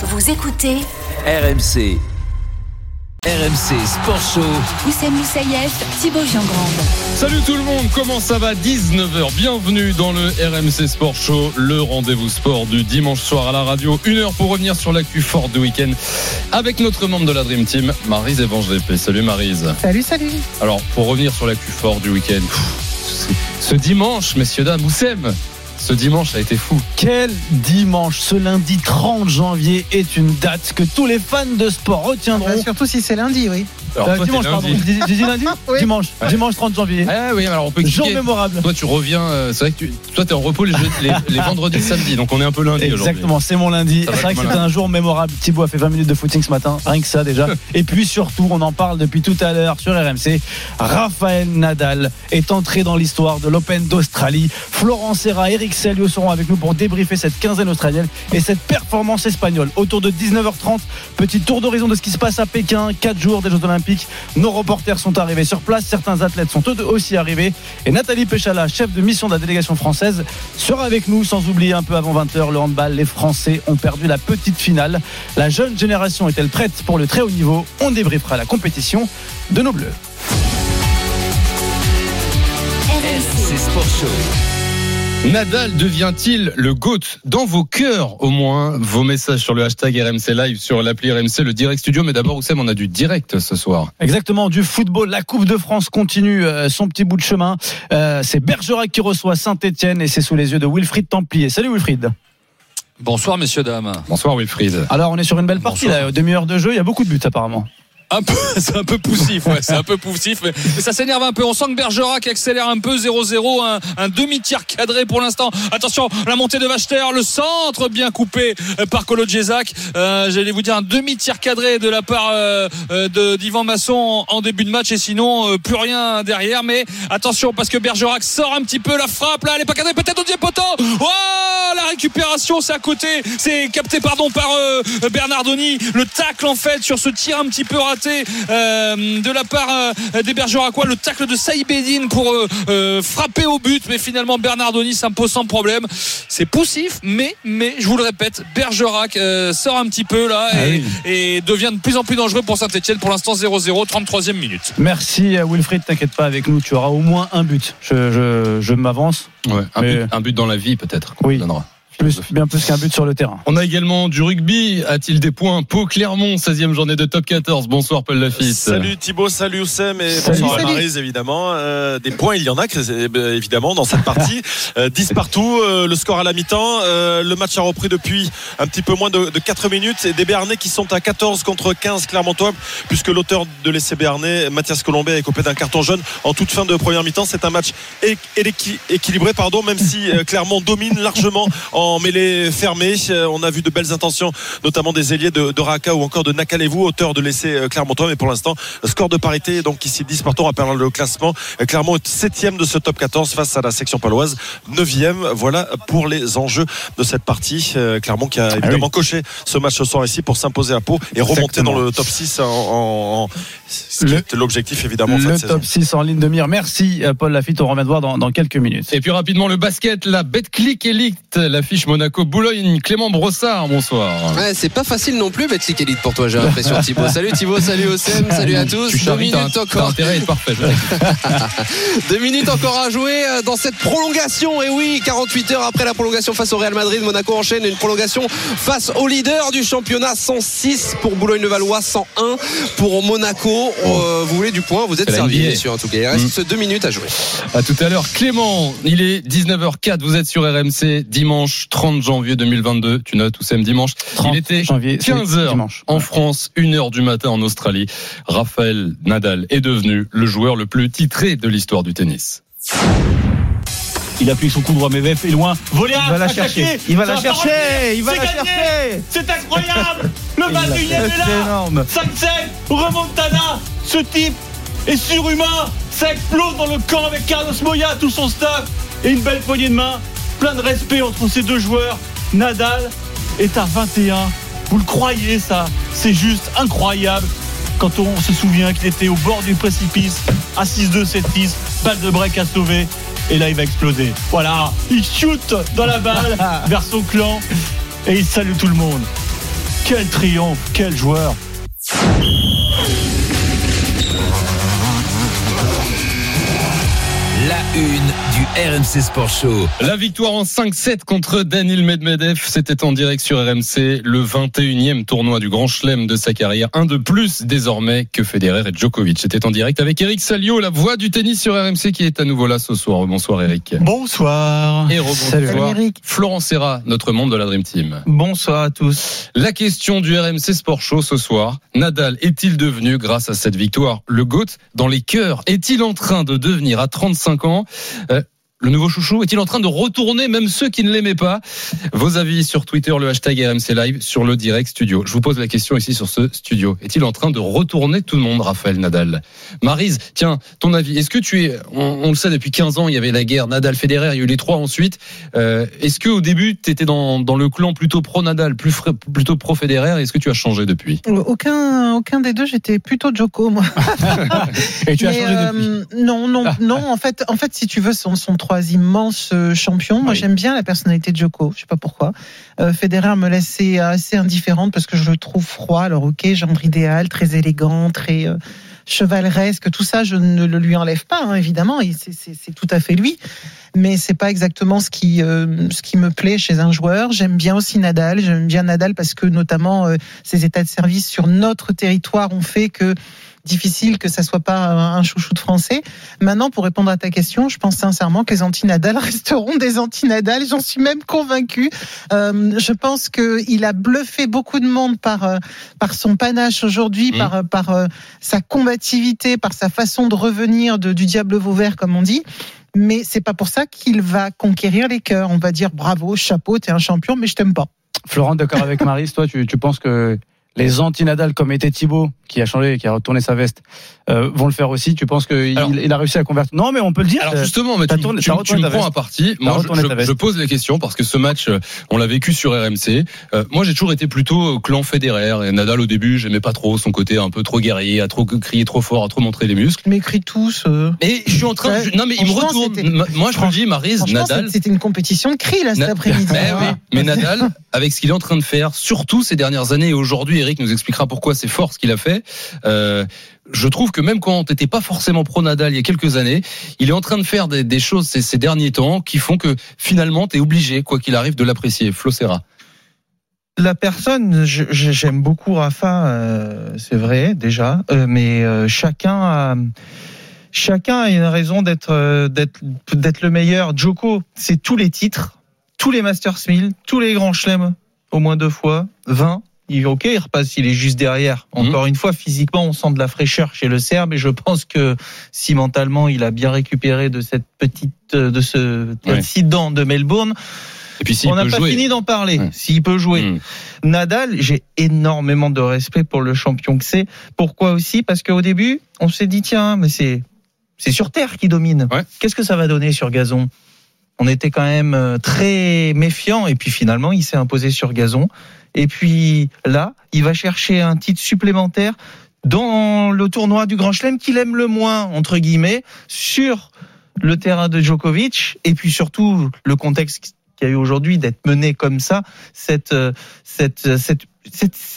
Vous écoutez RMC. RMC Sport Show. Oussem Moussaïef, Thibaut Giangrande. Salut tout le monde, comment ça va 19h, bienvenue dans le RMC Sport Show, le rendez-vous sport du dimanche soir à la radio. Une heure pour revenir sur l'actu fort du week-end avec notre membre de la Dream Team, Marise Evangelépé. Salut Marise. Salut, salut. Alors, pour revenir sur l'actu fort du week-end, ce dimanche, messieurs, dames, Oussem, ce dimanche a été fou. Quel dimanche Ce lundi 30 janvier est une date que tous les fans de sport retiendront. Surtout si c'est lundi, oui. Alors, Euh, toi, dimanche, pardon. J'ai dit- j'ai dit lundi Oui. Dimanche. Ouais. Dimanche 30 janvier. Ah oui, alors on peut Jour mémorable. Toi, tu reviens, euh, c'est vrai que tu, toi, t'es en repos les, jeux- les, les vendredis, samedis, donc on est un peu lundi aujourd'hui. Exactement, c'est mon lundi. Ça va C'est vrai être que c'était malin. un jour mémorable. Thibaut a fait 20 minutes de footing ce matin, rien que ça déjà. Et puis surtout, on en parle depuis tout à l'heure sur RMC. Raphaël Nadal est entré dans l'histoire de l'Open d'Australie. Florent Serra, Eric Salio seront avec nous pour débriefer cette quinzaine australienne et cette performance espagnole. Autour de 19h30, petit tour d'horizon de ce qui se passe à Pékin. 4 jours des Jeux Olympiques. Nos reporters sont arrivés sur place. Certains athlètes sont eux aussi arrivés. Et Nathalie Péchala, chef de mission de la délégation française, sera avec nous. Sans oublier un peu avant 20h, le handball. Les Français ont perdu la petite finale. La jeune génération est-elle prête pour le très haut niveau? On débriefera la compétition de nos Bleus. RMC. RMC Sport Show. Nadal devient-il le GOAT dans vos cœurs au moins Vos messages sur le hashtag RMC Live, sur l'appli RMC, le direct studio? Mais d'abord, Oussem, on a du direct ce soir. Exactement, du football. La Coupe de France continue euh, son petit bout de chemin. Euh, c'est Bergerac qui reçoit Saint-Etienne et c'est sous les yeux de Wilfried Templier. Salut Wilfried. Bonsoir messieurs dames. Bonsoir Wilfried. Alors on est sur une belle partie Bonsoir. là, demi-heure de jeu, il y a beaucoup de buts apparemment. Un peu, c'est un peu poussif, ouais, c'est un peu poussif, mais, ça s'énerve un peu. On sent que Bergerac accélère un peu 0-0, un, un demi-tir cadré pour l'instant. Attention, la montée de Vachter, le centre bien coupé euh, par Colo. Euh, J'allais vous dire un demi-tir cadré de la part euh, euh, de d'Ivan Masson en, début de match et sinon euh, plus rien derrière. Mais attention parce que Bergerac sort un petit peu la frappe là, elle est pas cadrée, peut-être au deuxième. Oh, la récupération, c'est à côté, c'est capté pardon par Bernardoni. Le tacle en fait sur ce tir un petit peu raté euh, de la part euh, des Bergeracois, le tacle de Saïbedine pour euh, euh, frapper au but, mais finalement Bernardoni s'impose sans problème. C'est poussif, mais mais je vous le répète, Bergerac euh, sort un petit peu là Ah et, oui. et devient de plus en plus dangereux pour Saint-Etienne. Pour l'instant 0-0, 33e minute. Merci Wilfried, t'inquiète pas avec nous, tu auras au moins un but. Je, je, je m'avance. Ouais, un, Mais- but, un but dans la vie peut-être. Oui. donnera. Plus, bien plus qu'un but sur le terrain. On a également du rugby. A-t-il des points Pau Clermont, 16e journée de top 14. Bonsoir Paul Lafitte. Salut Thibaut, salut Oussem et Salut. bonsoir. Maryse évidemment. Euh, des points, il y en a c'est- euh, évidemment dans cette partie. Euh, 10 partout, euh, le score à la mi-temps. Euh, le match a repris depuis un petit peu moins de, de 4 minutes. Et des Béarnais qui sont à 14 contre 15 Clermontois, puisque l'auteur de l'essai Béarnais, Mathias Colombet, est coupé d'un carton jaune en toute fin de première mi-temps. C'est un match équilibré, pardon, même si euh, Clermont domine largement en mêlée fermée. Euh, On a vu de belles intentions, notamment des ailiers de, de Raka ou encore de Nakalevou, auteur de l'essai euh, Clermontois. Mais pour l'instant, score de parité, donc ici 10 partons, rappellant le classement. Euh, Clermont est 7 de ce top 14 face à la section paloise, 9 Voilà pour les enjeux de cette partie. Clermont qui a évidemment coché ce match ce soir ici pour s'imposer à Pau et remonter Exactement. dans le top 6 en, en- l'objectif évidemment Le saison. top 6 en ligne de mire. Merci Paul Lafitte, on remet de voir dans, dans quelques minutes. Et puis rapidement le basket, la Betclic Elite, l'affiche Monaco Boulogne, Clément Brossard, bonsoir. Ouais, c'est pas facile non plus, Betclic Elite pour toi, j'ai l'impression, Thibaut. Salut Thibaut, salut Ocem, salut à tous. Deux minutes t'as encore. intérêt parfait. Deux minutes encore à jouer euh, dans cette prolongation. Et oui, 48 heures après la prolongation face au Real Madrid, Monaco enchaîne une prolongation face au leader du championnat. 106 pour Boulogne-le-Valois, 101 pour Monaco. Euh, vous voulez du point, vous êtes servi, NBA. messieurs, en tout cas. Il reste deux minutes à jouer. À tout à l'heure. Clément, il est 19h04. Vous êtes sur RMC dimanche 30 janvier 2022. Tu notes, Oussem, dimanche. 30 il était janvier, c'est 15h dimanche. en Ouais. France, 1h du matin en Australie. Raphaël Nadal est devenu le joueur le plus titré de l'histoire du tennis. Il appuie son coup droit, mais VF est loin. Volé Il va la attaqué. chercher. Il va Ça la va chercher. Il va C'est la gagné. chercher. C'est incroyable Le Il l'a 21 fait, est C'est là énorme. 5-7 Remontada Ce type est surhumain Ça explose dans le camp avec Carlos Moya, tout son staff et une belle poignée de main. Plein de respect entre ces deux joueurs. Nadal est à 21. Vous le croyez ça? C'est juste incroyable quand on se souvient qu'il était au bord du précipice à 6-2, 7-6, balle de break à sauver. Et là, il va exploser. Voilà, il shoot dans la balle vers son clan et il salue tout le monde. Quel triomphe, quel joueur. La une RMC Sport Show. La victoire en 5-7 contre Daniel Medvedev, c'était en direct sur RMC, le 21e tournoi du Grand Chelem de sa carrière, un de plus désormais que Federer et Djokovic. C'était en direct avec Eric Salio, la voix du tennis sur RMC qui est à nouveau là ce soir. Bonsoir Eric. Bonsoir. Et rebonsoir Florent Serra, notre membre de la Dream Team. Bonsoir à tous. La question du RMC Sport Show ce soir, Nadal est-il devenu, grâce à cette victoire, le GOAT dans les cœurs Est-il en train de devenir à 35 ans? Euh, le nouveau chouchou est-il en train de retourner même ceux qui ne l'aimaient pas? Vos avis sur Twitter, le hashtag RMC Live, sur le direct studio. Je vous pose la question ici sur ce studio. Est-il en train de retourner tout le monde, Raphaël Nadal? Marise, tiens, ton avis. Est-ce que tu es, on, on, le sait depuis 15 ans, il y avait la guerre Nadal-Federer, il y a eu les trois ensuite. Euh, est-ce que au début, tu étais dans, dans le clan plutôt pro-Nadal, plus plutôt pro-Federer Est-ce que tu as changé depuis? Aucun, aucun des deux. J'étais plutôt Joko, moi. Et tu as changé euh, depuis? Non, non, non. En fait, en fait, si tu veux, son, son trois immenses champions. Moi, oui. j'aime bien la personnalité de Djoko. Je sais pas pourquoi. Euh, Federer me laissait assez indifférente parce que je le trouve froid. Alors, ok, gendre idéal, très élégant, très euh, chevaleresque. Tout ça, je ne le lui enlève pas, hein, évidemment. C'est tout à fait lui. Mais c'est pas exactement ce qui euh, ce qui me plaît chez un joueur. J'aime bien aussi Nadal. J'aime bien Nadal parce que notamment euh, ses états de service sur notre territoire ont fait que difficile que ça soit pas un chouchou de français. Maintenant, pour répondre à ta question, je pense sincèrement que les anti-Nadal resteront des anti-Nadal. J'en suis même convaincu. Euh, je pense qu'il a bluffé beaucoup de monde par euh, par son panache aujourd'hui, mmh. par par euh, sa combativité, par sa façon de revenir de, du diable Vauvert, comme on dit mais c'est pas pour ça qu'il va conquérir les cœurs. On va dire bravo, chapeau, t'es un champion, mais je t'aime pas. Florent, d'accord avec Maris, toi, tu, tu penses que les anti-Nadal, comme était Thibaut, qui a changé, qui a retourné sa veste, euh, vont le faire aussi. Tu penses qu'il il a réussi à convertir? Non, mais on peut le dire. Alors justement, mais tu, tourné, tu, tu me prends à partie. Moi, je, je, je, pose les questions parce que ce match, on l'a vécu sur RMC. Euh, moi, j'ai toujours été plutôt clan Federer. Et Nadal, au début, j'aimais pas trop son côté un peu trop guerrier, à trop crier trop fort, à trop montrer les muscles. Mais crie tous. Euh... Et je suis en train. De... Non, mais il me retourne. Moi, je me dis, Marise, Nadal. C'était une compétition de cri là cet après-midi. Mais, oui. mais Nadal, avec ce qu'il est en train de faire, surtout ces dernières années et aujourd'hui, Eric nous expliquera pourquoi c'est fort ce qu'il a fait. Euh, je trouve que même quand t'étais pas forcément pro Nadal il y a quelques années, il est en train de faire des, choses ces, derniers temps qui font que finalement t'es obligé, quoi qu'il arrive, de l'apprécier. Flo Serra. La personne, j'aime beaucoup Rafa, euh, c'est vrai déjà, euh, mais chacun a chacun a une raison d'être d'être d'être le meilleur. Joko, c'est tous les titres, tous les Masters 1000, tous les grands chelems au moins deux fois, 20 il ok, il repasse, il est juste derrière. Encore mmh. une fois, physiquement, on sent de la fraîcheur chez le Serbe et je pense que si mentalement il a bien récupéré de cette petite, de ce ouais. incident de Melbourne. Et puis, on n'a pas jouer. fini d'en parler. Ouais. S'il peut jouer. Mmh. Nadal, j'ai énormément de respect pour le champion que c'est. Pourquoi aussi? Parce qu'au début, on s'est dit tiens, mais c'est c'est sur terre qui domine. Ouais. Qu'est-ce que ça va donner sur gazon? On était quand même très méfiant et puis finalement, il s'est imposé sur gazon. Et puis là, il va chercher un titre supplémentaire dans le tournoi du Grand Chelem qu'il aime le moins, entre guillemets, sur le terrain de Djokovic. Et puis surtout, le contexte qu'il y a eu aujourd'hui d'être mené comme ça, cette, cette, cette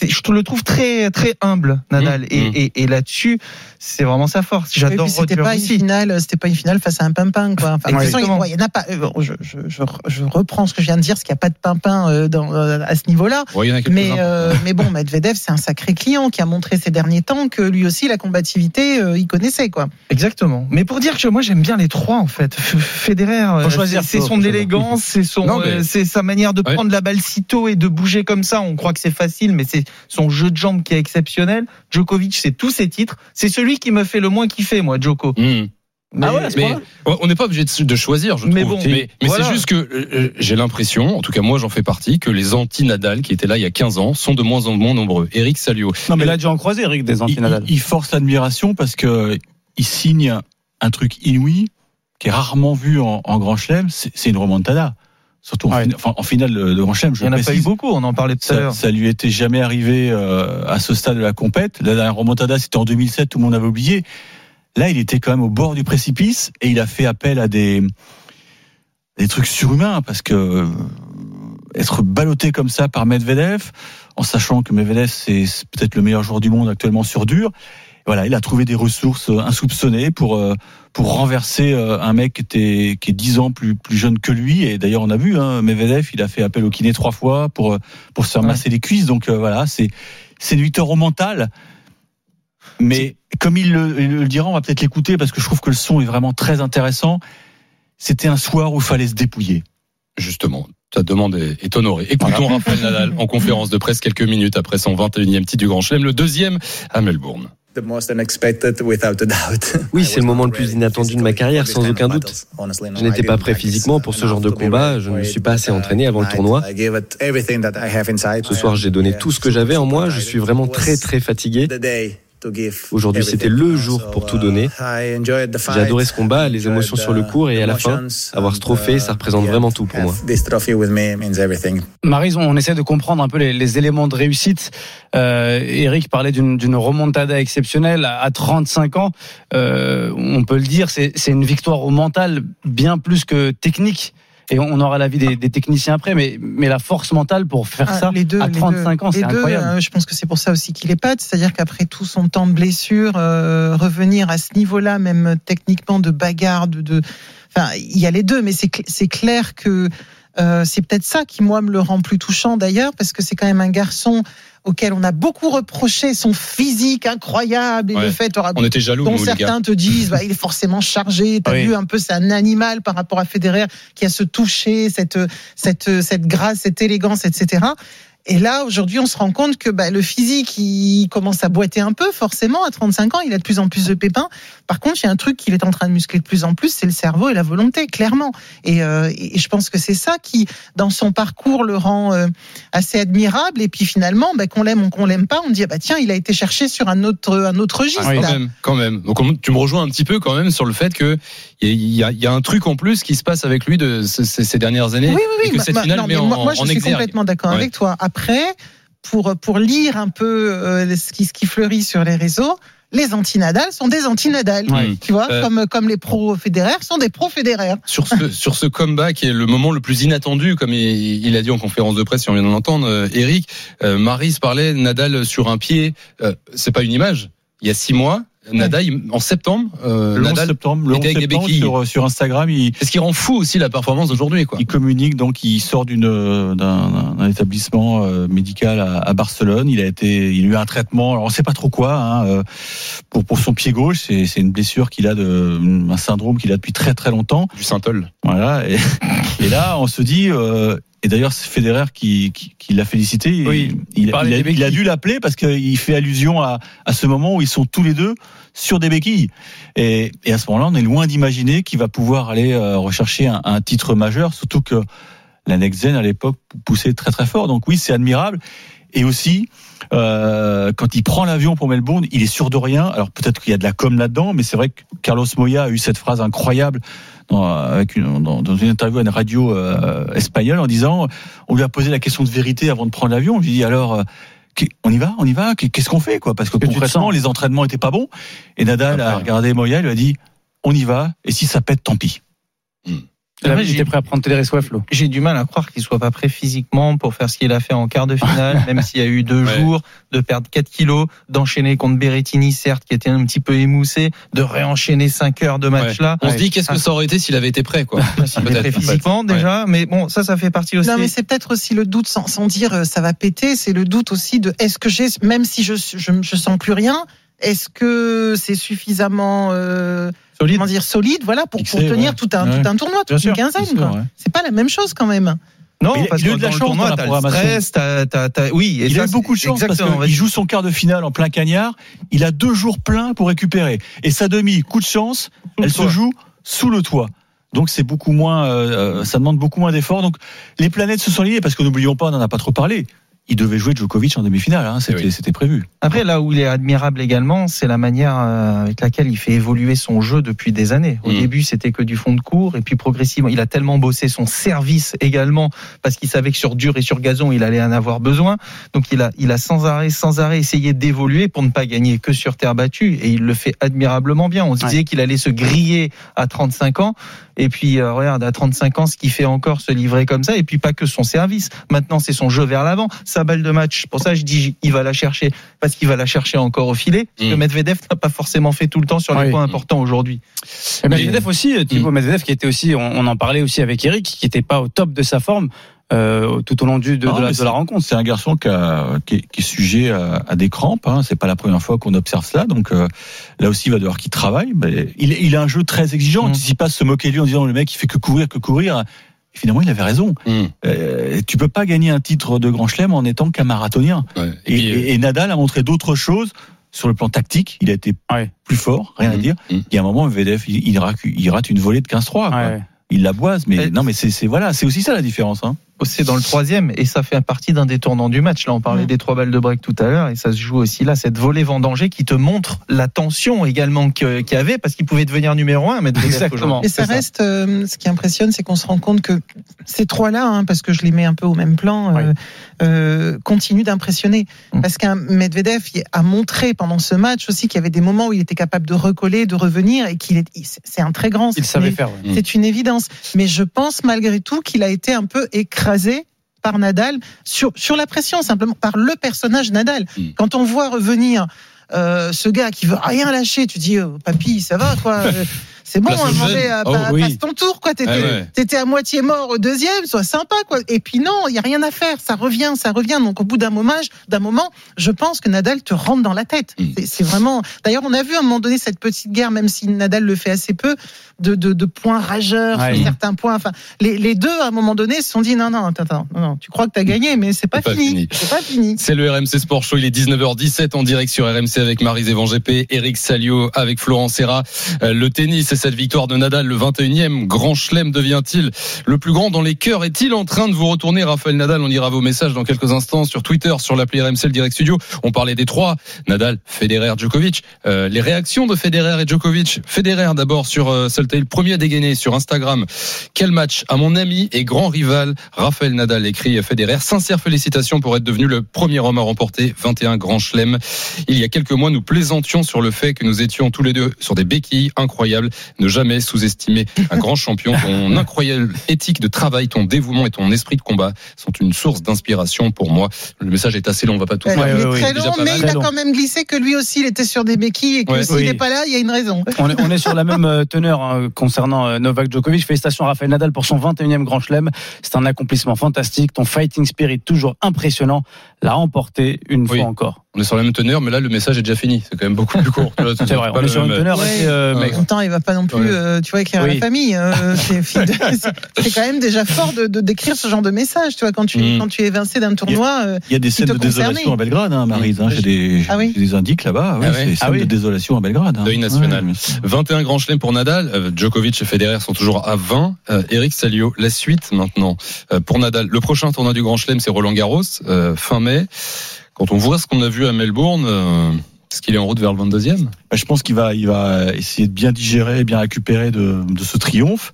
je te le trouve très très humble Nadal. Mmh, et, mmh. et, et, là-dessus c'est vraiment sa force. J'adore oui, c'était pas aussi. une finale c'était pas une finale face à un pimpin quoi. Enfin, ouais, façon, il, il y en a pas euh, je, je, je, je, reprends ce que je viens de dire parce qu'il n'y a pas de pimpin euh, dans, euh, à ce niveau-là. Ouais, mais euh, mais bon Medvedev c'est un sacré client qui a montré ces derniers temps que lui aussi la combativité euh, il connaissait quoi. Exactement. Mais pour dire que moi j'aime bien les trois en fait. Federer c'est, son élégance c'est son c'est sa manière de prendre la balle si tôt et de bouger comme ça. On croit que c'est facile mais c'est son jeu de jambes qui est exceptionnel. Djokovic, c'est tous ses titres. C'est celui qui me fait le moins kiffer, moi, Djoko. Mmh. Mais, ah ouais, mais on n'est pas obligé de choisir, je mais trouve. Bon, mais, mais voilà. c'est juste que euh, j'ai l'impression, en tout cas moi j'en fais partie, que les anti-Nadal qui étaient là il y a 15 ans sont de moins en moins nombreux. Eric Salio. Non mais là déjà en croisé, Eric, des anti-Nadal. Il, il, force l'admiration parce que il signe un truc inouï qui est rarement vu en, en Grand Chelem, c'est une remontada surtout en, ouais. fin, enfin, en, finale de, Grand Chelem. Il n'y en a précise, pas eu beaucoup, on en parlait tout à l'heure. Ça lui était jamais arrivé euh, à ce stade de la compète. La dernière remontada, c'était en 2007, tout le monde avait oublié. Là, il était quand même au bord du précipice et il a fait appel à des des trucs surhumains parce que être ballotté comme ça par Medvedev, en sachant que Medvedev c'est peut-être le meilleur joueur du monde actuellement sur dur. Voilà, il a trouvé des ressources euh, insoupçonnées pour euh, pour renverser euh, un mec qui était qui est 10 ans plus plus jeune que lui. Et d'ailleurs, on a vu, hein, Medvedev, il a fait appel au kiné trois fois pour pour se faire Ouais. masser les cuisses. Donc euh, voilà, c'est c'est une victoire au mental. Mais comme il le, il le dira, on va peut-être l'écouter parce que je trouve que le son est vraiment très intéressant. C'était un soir où il fallait se dépouiller. Justement, ta demande est, honorée. Écoutons Rafael Nadal en conférence de presse quelques minutes après son 21e titre du Grand Chelem, le deuxième à Melbourne. Oui, c'est le moment le plus inattendu de ma carrière, sans aucun doute. Je n'étais pas prêt physiquement pour ce genre de combat, je ne me suis pas assez entraîné avant le tournoi. Ce soir, j'ai donné tout ce que j'avais en moi, je suis vraiment très très fatigué. Aujourd'hui, c'était le jour pour tout donner. J'ai adoré ce combat, les émotions sur le court et à la fin, avoir ce trophée, ça représente vraiment tout pour moi. Marise, on essaie de comprendre un peu les, les éléments de réussite. Euh, Eric parlait d'une remontada exceptionnelle à, à 35 ans. Euh, on peut le dire, c'est c'est une victoire au mental bien plus que technique. Et on aura l'avis des, des techniciens après, mais, mais la force mentale pour faire Ah, ça les deux, à les 35 deux. ans, c'est Les deux, incroyable. euh, je pense que c'est pour ça aussi qu'il est pas. C'est-à-dire qu'après tout son temps de blessure, euh, revenir à ce niveau-là, même techniquement de bagarre, de, de... enfin, il y a les deux, mais c'est cl- c'est clair que euh, c'est peut-être ça qui moi me le rend plus touchant d'ailleurs, parce que c'est quand même un garçon auquel on a beaucoup reproché son physique incroyable et Ouais. le fait On était jaloux, dont nous, certains te disent bah, il est forcément chargé. T'as Oui. vu un peu c'est un animal par rapport à Federer qui a ce toucher, cette cette cette grâce, cette élégance, etc. Et là, aujourd'hui, on se rend compte que bah, le physique, il commence à boiter un peu, forcément. À 35 ans, il a de plus en plus de pépins. Par contre, il y a un truc qu'il est en train de muscler de plus en plus, c'est le cerveau et la volonté, clairement. Et, euh, et je pense que c'est ça qui, dans son parcours, le rend euh, assez admirable. Et puis finalement, bah, qu'on l'aime ou qu'on l'aime pas, on dit ah bah tiens, il a été cherché sur un autre un autre registre. Ah, quand là. même, quand même. Donc on- tu me rejoins un petit peu quand même sur le fait que il y, a- il y a un truc en plus qui se passe avec lui de ces, dernières années Oui, oui, oui. et que cette finale non, mais en, moi, moi, je en suis exergue. complètement d'accord Ouais. avec toi. Après, pour, pour lire un peu euh, ce, qui, ce qui fleurit sur les réseaux, les anti-Nadal sont des anti-Nadal. Ouais. Tu vois, Euh, comme, comme les pro-Federer sont des pro-Federer. Sur ce, sur ce comeback qui est le moment le plus inattendu, comme il, il a dit en conférence de presse, si on vient de l'entendre, euh, Eric, euh, Maris parlait Nadal sur un pied. Euh, c'est pas une image. Il y a six mois, Nadal, il- en septembre, euh, Le 11 Nadal septembre, le 11 était avec des septembre sur, sur Instagram, il, C'est ce qui rend fou aussi la performance d'aujourd'hui, quoi. il communique donc il sort d'une euh, d'un établissement euh, médical à, à Barcelone. Il a été, il a eu un traitement. Alors on sait pas trop quoi hein, euh, pour pour son pied gauche. C'est c'est une blessure qu'il a de un syndrome qu'il a depuis très très longtemps. Du Saint-Ol. Voilà. Et, et là on se dit. euh, et d'ailleurs, c'est Federer qui, qui, qui l'a félicité. Oui, il, a, il dû l'appeler parce qu'il fait allusion à, à ce moment où ils sont tous les deux sur des béquilles. Et, et à ce moment-là, on est loin d'imaginer qu'il va pouvoir aller euh, rechercher un, un titre majeur, surtout que la Next Gen à l'époque poussait très très fort. Donc oui, c'est admirable. Et aussi, euh, quand il prend l'avion pour Melbourne, il est sûr de rien. Alors peut-être qu'il y a de la com là-dedans, mais c'est vrai que Carlos Moya a eu cette phrase incroyable dans, avec une, dans, dans une interview à une radio euh, espagnole en disant, on lui a posé la question de vérité avant de prendre l'avion. On lui dit alors. euh, on y va, on y va? Qu'est-ce qu'on fait, quoi? Parce que concrètement, les entraînements étaient pas bons. Et Nadal a regardé Moya, il lui a dit, on y va. Et si ça pète, tant pis. J'ai- prêt à prendre Télé Flo. J'ai du mal à croire qu'il soit pas prêt physiquement pour faire ce qu'il a fait en quart de finale, même s'il y a eu deux Ouais. jours, de perdre 4 kilos, d'enchaîner contre Berrettini, certes, qui était un petit peu émoussé, de réenchaîner 5 heures de match là. On se dit qu'est-ce que ça aurait été s'il avait été prêt, quoi. S'il était prêt Peut-être, en fait. physiquement déjà, mais bon, ça, ça fait partie aussi. Non, mais c'est peut-être aussi le doute, sans, sans dire euh, ça va péter, c'est le doute aussi de est-ce que j'ai, même si je, je, je sens plus rien, est-ce que c'est suffisamment euh, Solide. comment dire solide, voilà, pour, Fixé, pour tenir ouais. tout un Ouais. tout un tournoi, toute sûr, une quinzaine. bien sûr, quoi. ouais. C'est pas la même chose quand même. Non, Mais il a- parce il a eu de la chance tournoi, dans la t'as le programmation. stress, t'as, t'as, t'as- oui. Et il ça, a eu beaucoup de chance parce qu'il joue son quart de finale en plein cagnard. Il a deux jours pleins pour récupérer. Et sa demi, coup de chance, le elle se toit. joue sous le toit. Donc c'est beaucoup moins, euh, euh, ça demande beaucoup moins d'efforts. Donc les planètes se sont liées parce que n'oublions pas, on n'en a pas trop parlé. Il devait jouer Djokovic en demi-finale. Hein, c'était, oui. c'était prévu. Après, là où il est admirable également, c'est la manière euh, avec laquelle il fait évoluer son jeu depuis des années. Au Mm. début, c'était que du fond de cours, et puis progressivement, il a tellement bossé son service également, parce qu'il savait que sur dur et sur gazon, il allait en avoir besoin. Donc, il a, il a sans arrêt, sans arrêt essayé d'évoluer pour ne pas gagner que sur terre battue, et il le fait admirablement bien. On se disait qu'il allait se griller à 35 ans, et puis euh, regarde, à 35 ans, ce qu'il fait encore, se livrer comme ça, et puis pas que son service. Maintenant, c'est son jeu vers l'avant, sa balle de match. Pour ça, je dis, il va la chercher, parce qu'il va la chercher encore au filet, ce que Mm. Medvedev n'a pas forcément fait tout le temps sur les Oui. points importants aujourd'hui. Et Mais- Medvedev aussi, Thibaut Medvedev qui était aussi, on, on en parlait aussi avec Eric, qui n'était pas au top de sa forme euh, tout au long du, de, Non, de la, mais de la rencontre. C'est un garçon qui, a- qui est, qui est sujet à, à des crampes. Hein. C'est pas la première fois qu'on observe cela. Donc euh, là aussi, il va devoir qu'il travaille. Mais il, il a un jeu très exigeant. Mm. Il ne pas se moquer de lui en disant le mec il fait que courir, que courir. Et finalement, il avait raison. Mm. Euh, tu peux pas gagner un titre de Grand Chelem en étant qu'un marathonien. Ouais. Et, puis, euh, et- et Nadal a montré d'autres choses sur le plan tactique. Il a été Ouais. plus fort, rien à Mm. dire. Mm. Il y a un moment, Medvedev, il, il, rate, il rate une volée de 15-3. quoi. Ouais. Il la boise, mais Et- non, mais c'est c'est- voilà, c'est aussi ça la différence. Hein. C'est dans le troisième et ça fait partie d'un des tournants du match. Là, on parlait Mm. des trois balles de break tout à l'heure et ça se joue aussi là. Cette volée vendangée qui te montre la tension également qu'il y avait parce qu'il pouvait devenir numéro un. Medvedev Exactement. Et ça reste, euh, ce qui impressionne, c'est qu'on se rend compte que ces trois-là, hein, parce que je les mets un peu au même plan, euh, euh, continuent d'impressionner. Mm. Parce qu'un Medvedev a montré pendant ce match aussi qu'il y avait des moments où il était capable de recoller, de revenir, et qu'il est, c'est un très grand. Il savait une- faire. ouais. Mm. C'est une évidence. Mais je pense malgré tout qu'il a été un peu écrasé par Nadal sur, sur la pression, simplement par le personnage Nadal. Mm. Quand on voit revenir euh, ce gars qui veut rien lâcher, tu dis, oh, papy, ça va, quoi. C'est bon, euh, Oh, pa- oui. passe ton tour, quoi. T'étais, Ah ouais. t'étais à moitié mort au deuxième, sois sympa, quoi. Et puis non, il y a rien à faire, ça revient, ça revient. Donc au bout d'un moment, d'un moment, je pense que Nadal te rentre dans la tête. Mm. C'est- C'est vraiment. D'ailleurs, on a vu à un moment donné cette petite guerre, même si Nadal le fait assez peu, de, de, de points rageurs Ouais. sur certains points. Enfin, les, les deux à un moment donné se sont dit non, non, attends, attends, non, tu crois que t'as gagné, mais c'est pas, pas fini. C'est pas fini. C'est le RMC Sport Show, il est 19h17 en direct sur RMC avec Marie Zévan GP, Eric Salio avec Florent Serra. Euh, Le tennis et cette victoire de Nadal, le 21e grand chelem devient-il le plus grand dans les cœurs? Est-il en train de vous retourner? Raphaël Nadal On ira vos messages dans quelques instants sur Twitter, sur l'appli RMC le Direct Studio. On parlait des trois, Nadal, Federer, Djokovic. Euh, les réactions de Federer et Djokovic? Federer d'abord sur euh, Saltail, le premier à dégainer sur Instagram. Quel match? À mon ami et grand rival Raphaël Nadal, écrit Federer. Sincères félicitations pour être devenu le premier homme à remporter 21 grands chelems. Il y a quelques mois, nous plaisantions sur le fait que nous étions tous les deux sur des béquilles incroyables. Ne jamais sous-estimer un grand champion. Ton incroyable éthique de travail, ton dévouement et ton esprit de combat sont une source d'inspiration pour moi. Le message est assez long, on va pas tout faire. il est ouais, très ouais, déjà long, mais il a Très quand même glissé que lui aussi, il était sur des béquilles et que Ouais, s'il oui. n'est pas là, il y a une raison. On est, on est sur la même euh, teneur hein, concernant euh, Novak Djokovic. Félicitations à Rafael Nadal pour son 21e Grand Chelem. C'est un accomplissement fantastique. Ton fighting spirit toujours impressionnant. L'a remporté une Oui. fois encore. On est sur la même teneur, mais là, le message est déjà fini. C'est quand même beaucoup plus court. C'est vrai. On est sur une teneur Ouais. euh, Ouais. En même temps, il va pas non plus, Ouais. euh, tu vois, écrire à Oui. la famille. euh, c'est quand même déjà fort de de- d'écrire ce genre de message, tu vois, quand tu Mm. quand tu es évincé d'un tournoi. euh, Il y a des scènes de désolation à Belgrade, hein, Marise. Hein, j'ai des, Ah oui des indices là-bas. Ouais, Ah ouais c'est Ah scènes oui. de désolation à Belgrade. hein. Deuil national. Ouais, 21 grands chelems pour Nadal. Euh, Djokovic et Federer sont toujours à 20. Euh, Eric Salio, la suite maintenant euh, pour Nadal. Le prochain tournoi du Grand Chelem, c'est Roland Garros, euh, fin mai. Quand on voit ce qu'on a vu à Melbourne, euh, est-ce qu'il est en route vers le 22e Bah, je pense qu'il va, il va essayer de bien digérer, bien récupérer de, de ce triomphe.